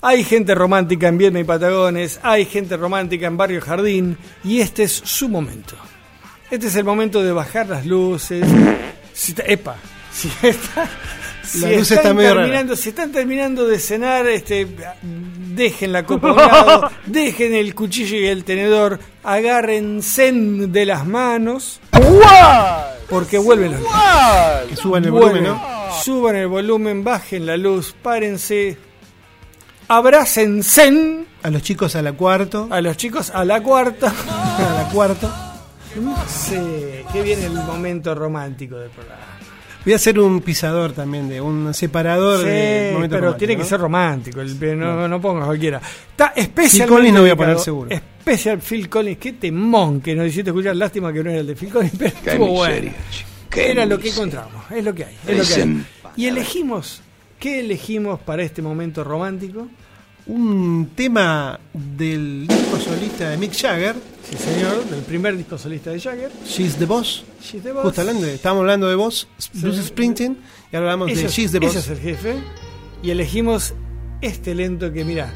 Hay gente romántica en Viedma y Patagones, hay gente romántica en Barrio Jardín, y este es su momento. Este es el momento de bajar las luces. Si está- epa, si está, si La luz están está medio rara. terminando, si están terminando de cenar, este, dejen la copa a un lado, dejen el cuchillo y el tenedor, agárrense de las manos, porque vuelven los Que suban el Vuelven. volumen, ¿no? Suban el volumen, bajen la luz, párense, abrácense A los chicos a la cuarto, a los chicos a la cuarta. (laughs) a la cuarto. No sé, que viene el momento romántico del programa. Voy a hacer un pisador también, de un separador Sí, de momento pero romántico, tiene que ¿no? ser romántico, el- no, no pongas cualquiera. Está especialmente Collins no voy a poner seguro. Especial Phil Collins, qué temón que nos hiciste escuchar, lástima que no era el de Phil Collins, (laughs) pero Qué estuvo bueno. miseria, qué Era lo que encontramos, es lo que hay, es lo que hay. Y elegimos, ¿qué elegimos para este momento romántico? Un tema del disco solista de Mick Jagger, Sí, señor, del primer disco solista de Jagger. She's the Boss. She's the Boss. Justo hablando de, estábamos hablando de Boss, Bruce Springsteen, y ahora hablamos Ese de es- She's the Boss. ese es el jefe. Y elegimos este lento que, mira,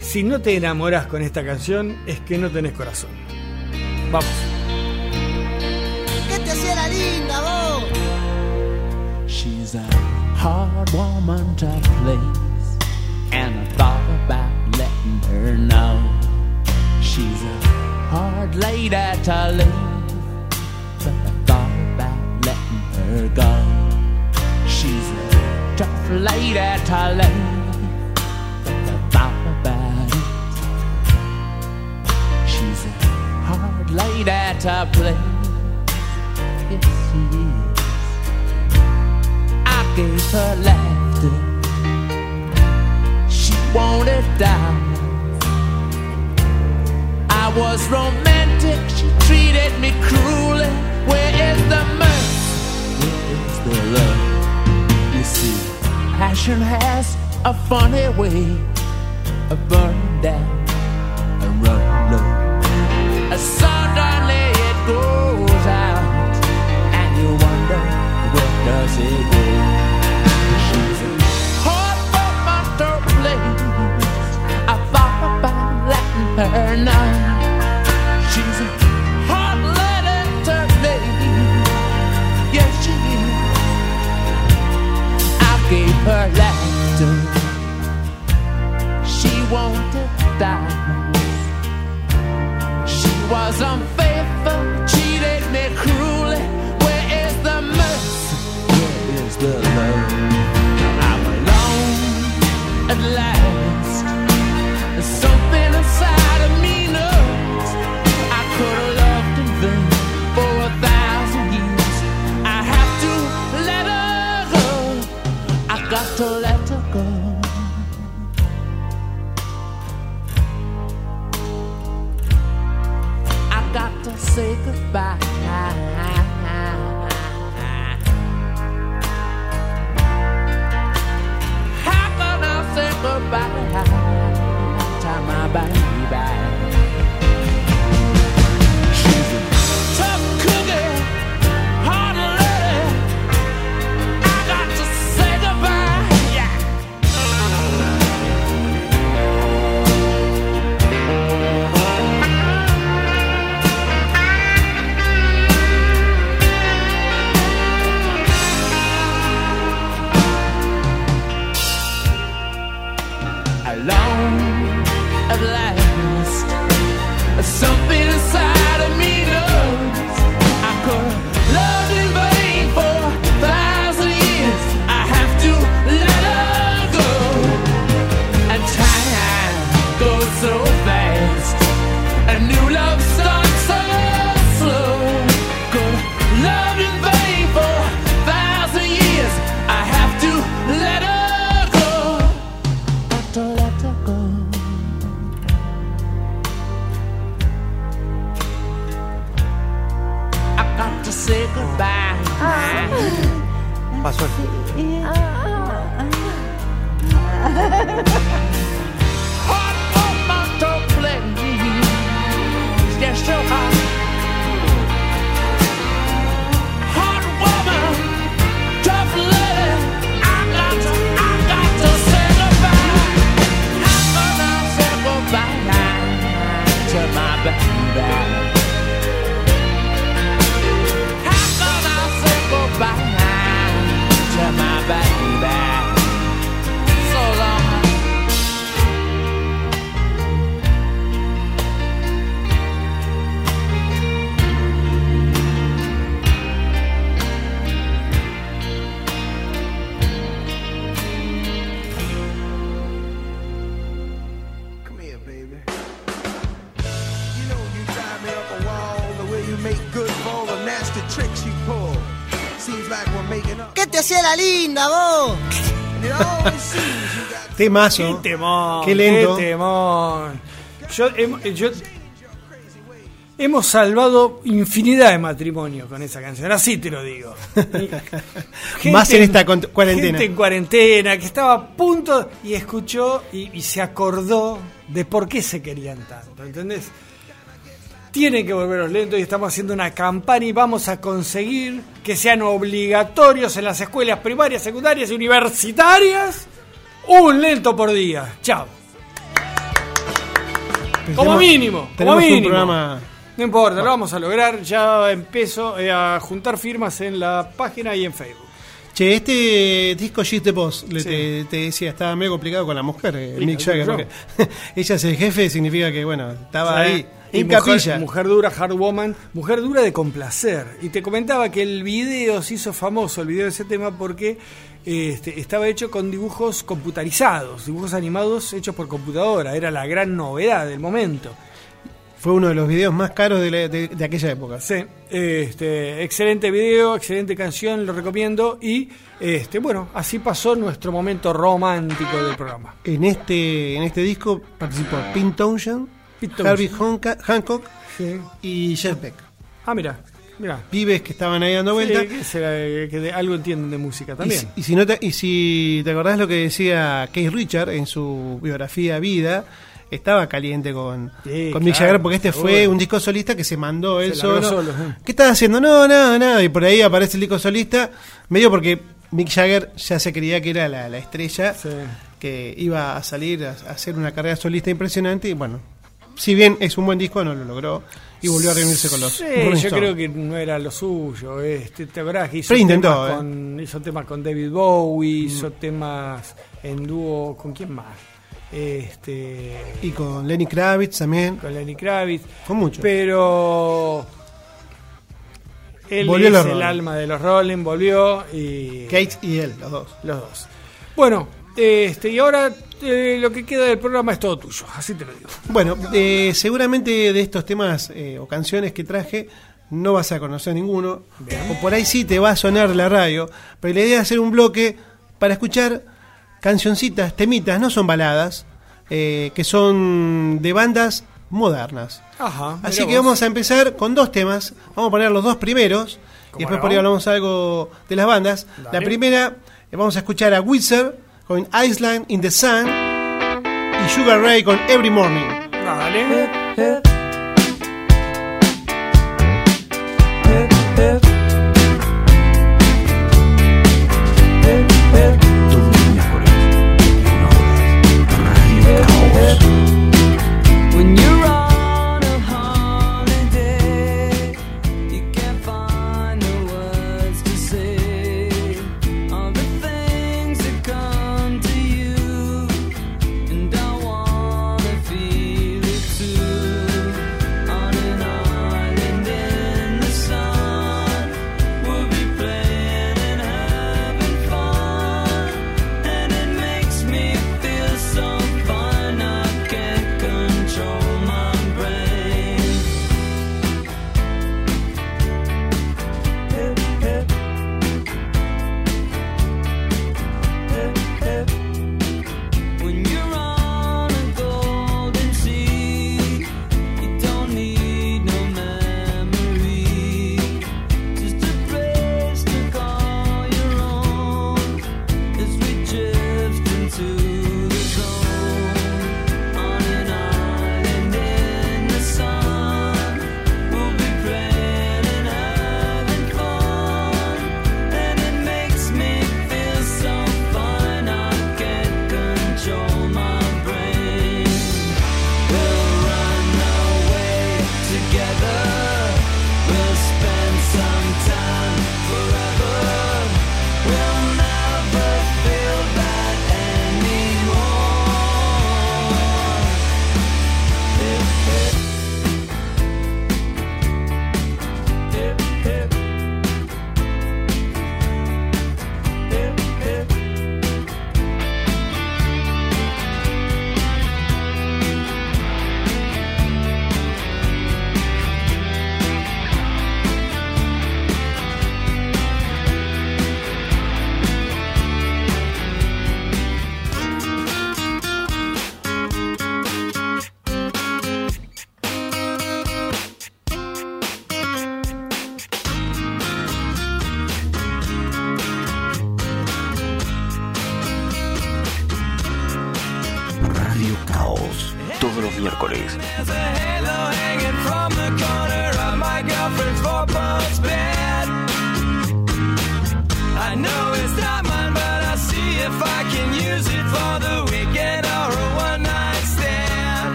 si no te enamoras con esta canción, es que no tenés corazón. Vamos. ¿Qué te hacía la linda vos? She's a hard woman to please, and I thought about letting her know. Hard lady to leave, but I thought about letting her go. She's a tough lady to leave, but I thought about it. She's a hard lady to please, yes she is. I gave her laughter. She wanted diamonds. Was romantic, she treated me cruelly. Where is the mercy? Where is the love? You see, passion has a funny way of burning down and running low. Suddenly it goes out, and you wonder where does it go? She's a heart for my place. I thought about letting her know. Wanted diamonds. She was unfaithful, cheated me cruelly. Where is the mercy? Where is the love? I'm alone at last. There's something inside of me knows I could have loved in vain for a thousand years. I have to let her go. I got to let Temazo. Qué temón. Qué lento. Qué temón. Yo, hem- yo- hemos salvado infinidad de matrimonios con esa canción, así te lo digo. Gente (laughs) Más en esta cuarentena. Gente en cuarentena que estaba a punto y escuchó y, y se acordó de por qué se querían tanto, ¿entendés? Tienen que volver los lentos y estamos haciendo una campaña y vamos a conseguir que sean obligatorios en las escuelas primarias, secundarias y universitarias un lento por día. Chao. Como mínimo, como un mínimo. programa- No importa, lo vamos a lograr. Ya empiezo eh, a juntar firmas en la página y en Facebook. Che, este disco She's the Boss, Sí. te, te decía, estaba medio complicado con la mujer, eh, Mick Jagger, (laughs) ella es el jefe, significa que, bueno, estaba ahí, Y en mujer, capilla. Mujer dura, hard woman, mujer dura de complacer. Y te comentaba que el video se hizo famoso, el video de ese tema, porque este, estaba hecho con dibujos computarizados, dibujos animados hechos por computadora. Era la gran novedad del momento. Fue uno de los videos más caros de, la- de- de aquella época. Sí, este, excelente video, excelente canción, lo recomiendo. Y este, bueno, así pasó nuestro momento romántico del programa. En este, en este disco participó Pete Townshend, Harvey. Honka- Hancock Sí. y Jeff Beck. Ah, mira, mira. Pibes que estaban ahí dando vuelta. Sí, que, será, que de- algo entienden de música también. y si no te, y si te acordás lo que decía Keith Richard en su biografía Vida, estaba caliente con, Sí, con Mick claro, Jagger porque este seguro. fue un disco solista que se mandó él Se solo. solo, eh. ¿Qué estás haciendo? No, nada, nada. Y por ahí aparece el disco solista, medio porque Mick Jagger ya se creía que era la, la estrella, que iba a salir a, a hacer una carrera solista impresionante y bueno, si bien es un buen disco, no lo logró y volvió a reunirse con los Sí, yo Stones. creo que no era lo suyo. Este, te verás que hizo, Pero intentó, temas eh. con, hizo temas con David Bowie, hizo temas en dúo con quién más. Este, Y con Lenny Kravitz también. con Lenny Kravitz. Con mucho. Pero él Volvió es el alma de los Rolling, volvió y Gates y él, los dos. los dos. Bueno, este, y ahora eh, lo que queda del programa es todo tuyo, así te lo digo. Bueno, eh, seguramente de estos temas eh, o canciones que traje no vas a conocer ninguno, o por ahí sí te va a sonar la radio, pero la idea es hacer un bloque para escuchar cancioncitas, temitas, no son baladas, eh, que son de bandas modernas. Ajá. Así que vos. vamos a empezar con dos temas, vamos a poner los dos primeros, y después no? por ahí hablamos algo de las bandas. La primera, vamos a escuchar a Wizard con Island in the Sun y Sugar Ray con Every Morning. Dale.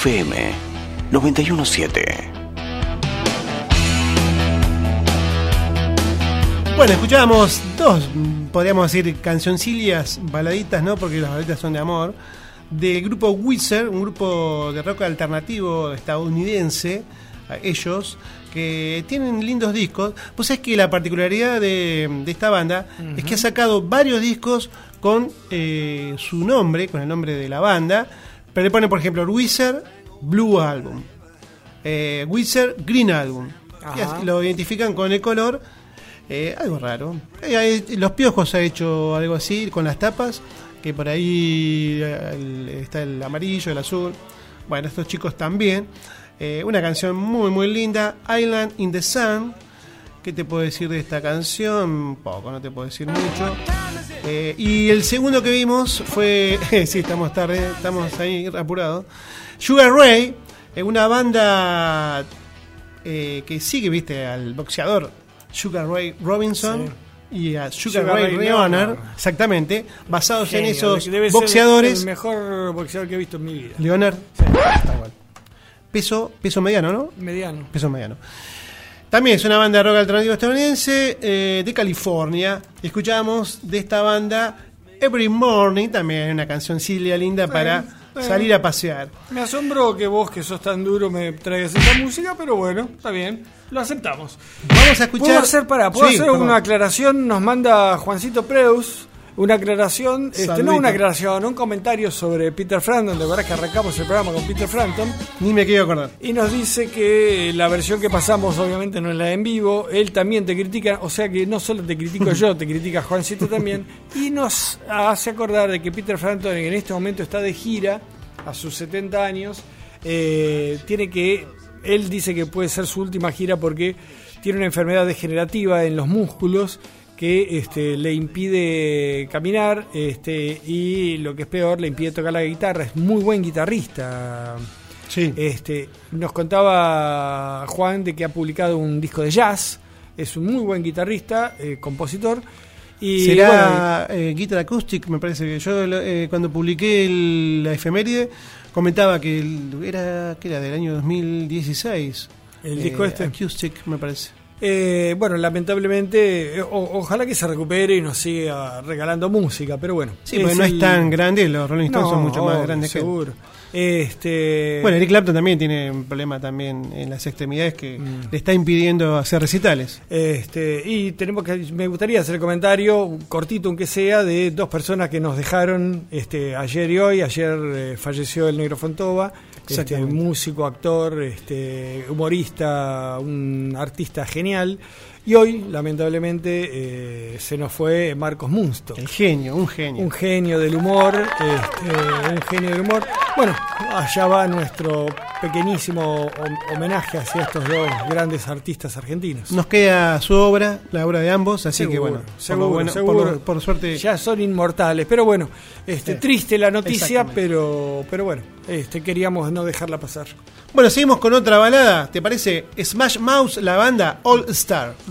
FM 917. Bueno, escuchábamos dos, podríamos decir, cancioncillas, baladitas, ¿no? Porque las baladitas son de amor. Del grupo Wizard, un grupo de rock alternativo estadounidense, ellos, que tienen lindos discos. Pues es que la particularidad de, de esta banda es que ha sacado varios discos con eh, su nombre, con el nombre de la banda, pero le ponen, por ejemplo, Wizard Blue Album, eh, Wizard Green Album. Y así lo identifican con el color. Eh, algo raro. Eh, los Piojos ha hecho algo así con las tapas, que por ahí eh, el- está el amarillo, el azul. Bueno, estos chicos también. Una canción muy, muy linda, Island in the Sun. ¿Qué te puedo decir de esta canción? Poco, no te puedo decir mucho. Eh, y el segundo que vimos fue. (laughs) sí, estamos tarde, estamos ahí apurados. Sugar Ray, eh, una banda eh, que sigue, viste, al boxeador Sugar Ray Robinson y a Sugar, Sugar Ray, Ray Leonard, Leonard. exactamente, basados en esos debe ser boxeadores. el mejor boxeador que he visto en mi vida. Leonard, está igual. Peso, peso mediano, ¿no? Mediano. Peso mediano. También es una banda de rock alternativo estadounidense eh, de California. Escuchamos de esta banda Every Morning, también una cancioncilla linda para salir a pasear. Me asombró que vos, que sos tan duro, me traigas esta música, pero bueno, está bien. Lo aceptamos. Vamos a escuchar. ¿Puedo hacer, para, ¿puedo Sí, hacer una aclaración? Nos manda Juancito Preus. Una aclaración, este, no una aclaración, un comentario sobre Peter Frampton. De verdad que arrancamos el programa con Peter Frampton. Ni me quiero acordar. Y nos dice que la versión que pasamos, obviamente, no es la en vivo. Él también te critica, o sea que no solo te critico yo, te critica Juancito también. Y nos hace acordar de que Peter Frampton en este momento está de gira, a sus 70 años. eh, tiene que. Él dice que puede ser su última gira porque tiene una enfermedad degenerativa en los músculos que este, le impide caminar este, y lo que es peor, le impide tocar la guitarra. Es muy buen guitarrista. Sí. Este, nos contaba Juan de que ha publicado un disco de jazz. Es un muy buen guitarrista, eh, compositor. Y Será eh, Guitar Acoustic, me parece que yo eh, cuando publiqué el- la efeméride comentaba que el- era, que era del año 2016. El disco este. Acoustic, me parece. Eh, bueno, lamentablemente, eh, o- ojalá que se recupere y nos siga regalando música, pero bueno. Sí, porque no es tan grande, los Rolling Stones son mucho más grandes que seguro. Este, Bueno, Eric Clapton también tiene un problema también en las extremidades que Mm. le está impidiendo hacer recitales. Este, y tenemos que, me gustaría hacer el comentario, cortito aunque sea, de dos personas que nos dejaron este, ayer y hoy. Ayer eh, falleció el Negro Fontova, este, músico, actor, este, humorista, un artista genial. Y hoy, lamentablemente, eh, se nos fue Marcos Munsto. El genio, un genio. Un genio del humor, este, un genio del humor. Bueno, allá va nuestro pequeñísimo hom- homenaje hacia estos dos grandes artistas argentinos. Nos queda su obra, la obra de ambos, así que Seguro, bueno, por seguro, bueno- por por suerte ya son inmortales. Pero bueno, este, Sí. triste la noticia, pero, pero bueno, este, queríamos no dejarla pasar. Bueno, seguimos con otra balada. ¿Te parece? Smash Mouse, la banda All Star.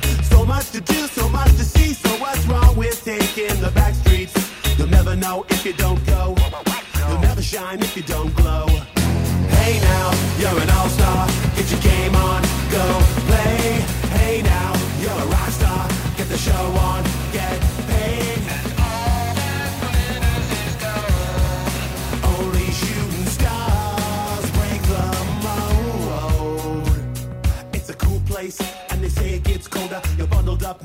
dumb. So much to do, so much to see. So what's wrong with taking the back streets? You'll never know if you don't go. You'll never shine if you don't glow. Hey now, you're an all-star. Get your game on, go play. Hey now, you're a rock star. Get the show on, get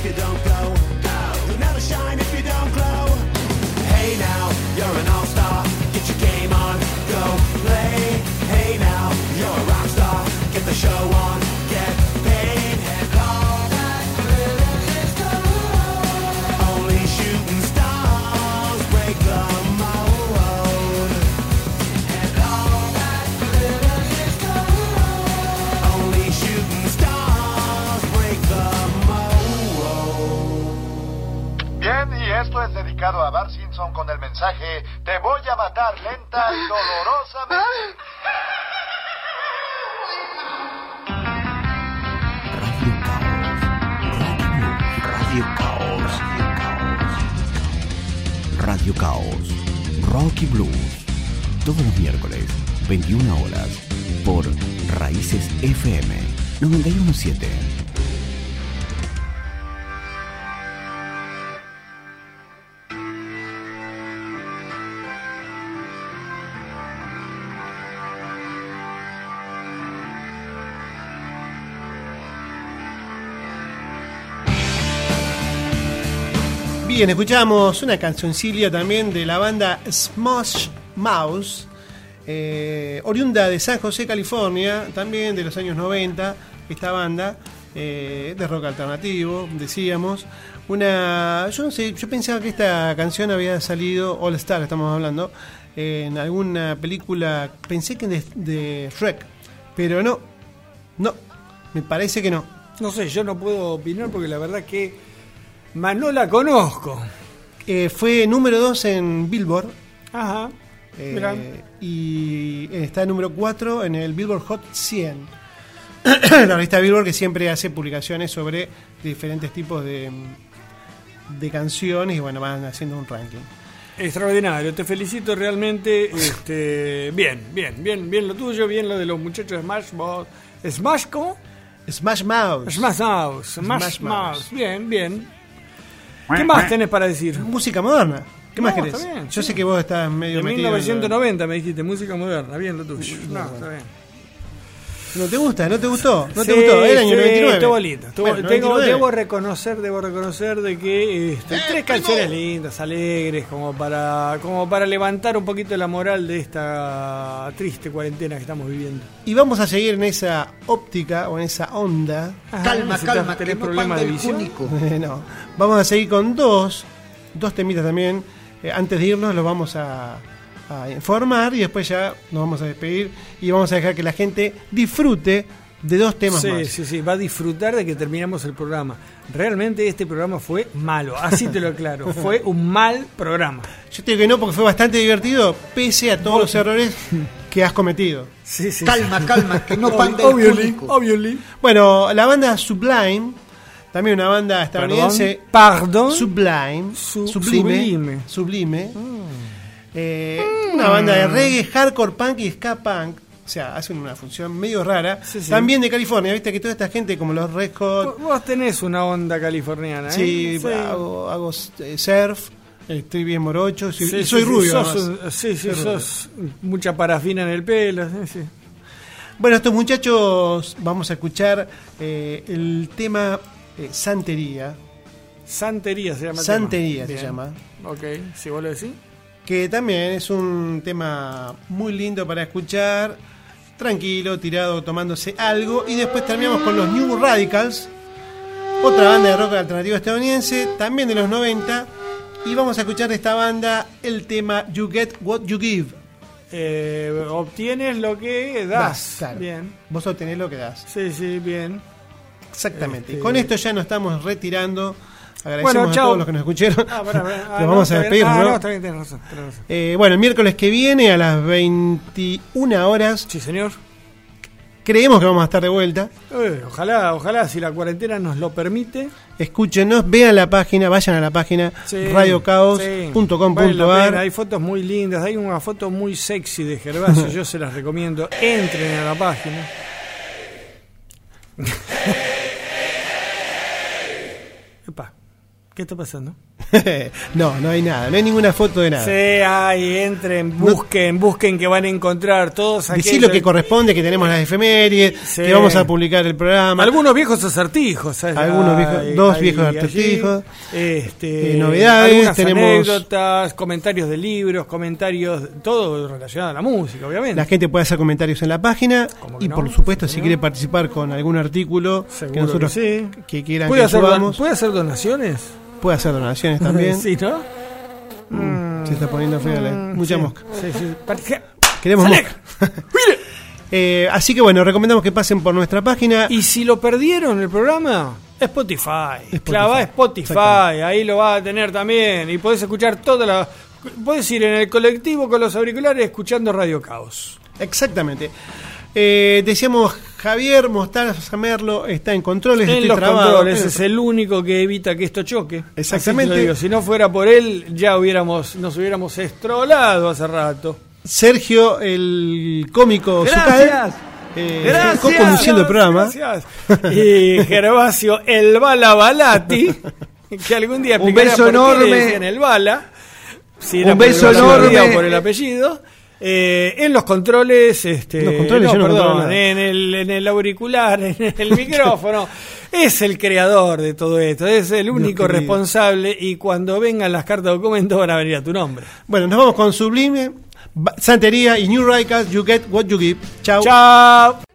if you don't Te voy a matar lenta y dolorosamente. Radio Caos. Radio Caos. Rocky Blues. Todos los miércoles, 21 horas. Por Raíces FM 917. Bien, escuchamos una cancioncilla también de la banda Smash Mouse, eh, oriunda de San José, California, también de los años 90, esta banda eh, de rock alternativo, decíamos. Una, yo no sé, yo pensaba que esta canción había salido, All Star estamos hablando, en alguna película, pensé que de, de Shrek, pero no, no, me parece que no. No sé, yo no puedo opinar porque la verdad que no la conozco. Eh, fue número 2 en Billboard. Ajá. Eh, y está número 4 en el Billboard Hot 100. (clears throat) la revista Billboard que siempre hace publicaciones sobre diferentes tipos de, de canciones y bueno, van haciendo un ranking. Extraordinario, te felicito realmente. Este, (laughs) bien, bien, bien, bien lo tuyo, bien lo de los muchachos de Smash Mouth. ¿Smash cómo? Smash Mouse. Smash Mouse. Smash, Smash Mouse. Mouse. Bien, bien. ¿Qué más tenés para decir? Música moderna. ¿Qué más querés? bien, Yo sí. sé que vos estás medio metido en lo- 1990 me dijiste, música moderna, bien lo tuyo. No, está bien. ¿No te gusta? ¿No te gustó? ¿No te gustó? El año sí, 99. Estuvo lindo. estuvo- Bueno, tengo- 99. debo reconocer, debo reconocer de que este, tres canciones lindas, alegres, como para, como para levantar un poquito la moral de esta triste cuarentena que estamos viviendo. Y vamos a seguir en esa óptica o en esa onda. Ajá, Calma, si calma, tenés problemas de visión. (laughs) no. Vamos a seguir con dos, dos temitas también. Eh, antes de irnos los vamos a, a informar y después ya nos vamos a despedir y vamos a dejar que la gente disfrute de dos temas sí, más. sí, sí, va a disfrutar de que terminamos el programa. Realmente este programa fue malo, así te lo aclaro. (laughs) fue un mal programa. Yo te digo que no porque fue bastante divertido pese a todos los errores que has cometido. Sí, sí, Calma, calma, que no (laughs) panda el Obviously, obviously. Bueno, la banda Sublime También una banda estadounidense. Pardon. Sublime. Su- sublime. Sublime. Sublime. Eh, Una banda de reggae, hardcore punk y ska punk. O sea, hacen una función medio rara. Sí, sí. También de California, viste que toda esta gente como los Red Hot. Vos tenés una onda californiana, ¿eh? Sí, hago, hago, eh, surf, estoy bien morocho, soy, Sí, y sí, soy sí, rubio. sos además. sí, sí, Soy rubio. sos mucha parafina en el pelo. sí, sí. Bueno, estos muchachos vamos a escuchar eh, el tema eh, Santería, Santería se llama. Santería se llama. Ok, si vos lo decís. Que también es un tema muy lindo para escuchar, tranquilo, tirado, tomándose algo, y después terminamos con los New Radicals, otra banda de rock alternativo estadounidense, también de los 90, y vamos a escuchar de esta banda el tema You Get What You Give. Eh, obtienes lo que das. Das, claro. Bien. Vos obtenés lo que das. Sí, sí, bien. Exactamente. Este- Con esto ya nos estamos retirando. Agradecemos Bueno, a chao. todos los que nos escucharon. Ah. (laughs) Ah, Los no, vamos a despedir, Ah, ¿no? no, está bien, tenés razón, tenés razón. Eh, bueno, el miércoles que viene a las 21 horas. Sí, señor. Creemos que vamos a estar de vuelta. Eh, ojalá, ojalá, si la cuarentena nos lo permite. Escúchenos, vean la página, vayan a la página Sí, radiocaos.com.ar. Hay fotos muy lindas, hay una foto muy sexy de Gervasio, (laughs) yo se las recomiendo. Entren a la página. (laughs) Epa, ¿qué está pasando? (laughs) no, no hay nada, no hay ninguna foto de nada. Sí, ay, entren, busquen, busquen que van a encontrar todos Decí aquellos- lo que corresponde, que tenemos las efemérides, Sí. que vamos a publicar el programa. Algunos viejos acertijos. ¿sabes? Algunos viejos- dos ay, viejos acertijos. Este, Eh, novedades, algunas tenemos- anécdotas, comentarios de libros, comentarios, todo relacionado a la música, obviamente. La gente puede hacer comentarios en la página y no? por supuesto si quiere participar con algún artículo Seguro que nosotros que sí. que quieran ¿Puede que hacer, ¿Puede hacer donaciones? Puede hacer donaciones (laughs) también. sí, ¿no? Mm, Se está poniendo fea la, mucha sí, mosca. Sí, sí. Queremos Sale. mosca. (laughs) Eh, así que bueno, recomendamos que pasen por nuestra página. Y si lo perdieron el programa, Spotify. Clava Spotify, ahí lo va a tener también. Y podés escuchar toda la. Podés ir en el colectivo con los auriculares escuchando Radio Caos. Exactamente. Eh, decíamos, Javier Mostaza Merlo está en controles. En estoy los trabado. controles es el único que evita que esto choque. Exactamente. Digo. Si no fuera por él, ya hubiéramos, nos hubiéramos estrolado hace rato. Sergio, el cómico Gracias. Zucal, eh, Gracias. el programa. Gracias. Y (laughs) Gervasio, el Bala Balati, que algún día Un beso enorme. decían el Bala. Si Un beso enorme. por el apellido. Eh, en los controles, este, Los controles, no, no perdón, en el, en el auricular, en el (laughs) micrófono, es el creador de todo esto, es el único responsable y cuando vengan las cartas de documento van a venir a tu nombre. Bueno, nos vamos con Sublime, Santería y New Radicals. You get what you give. Chao. Chao.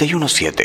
917.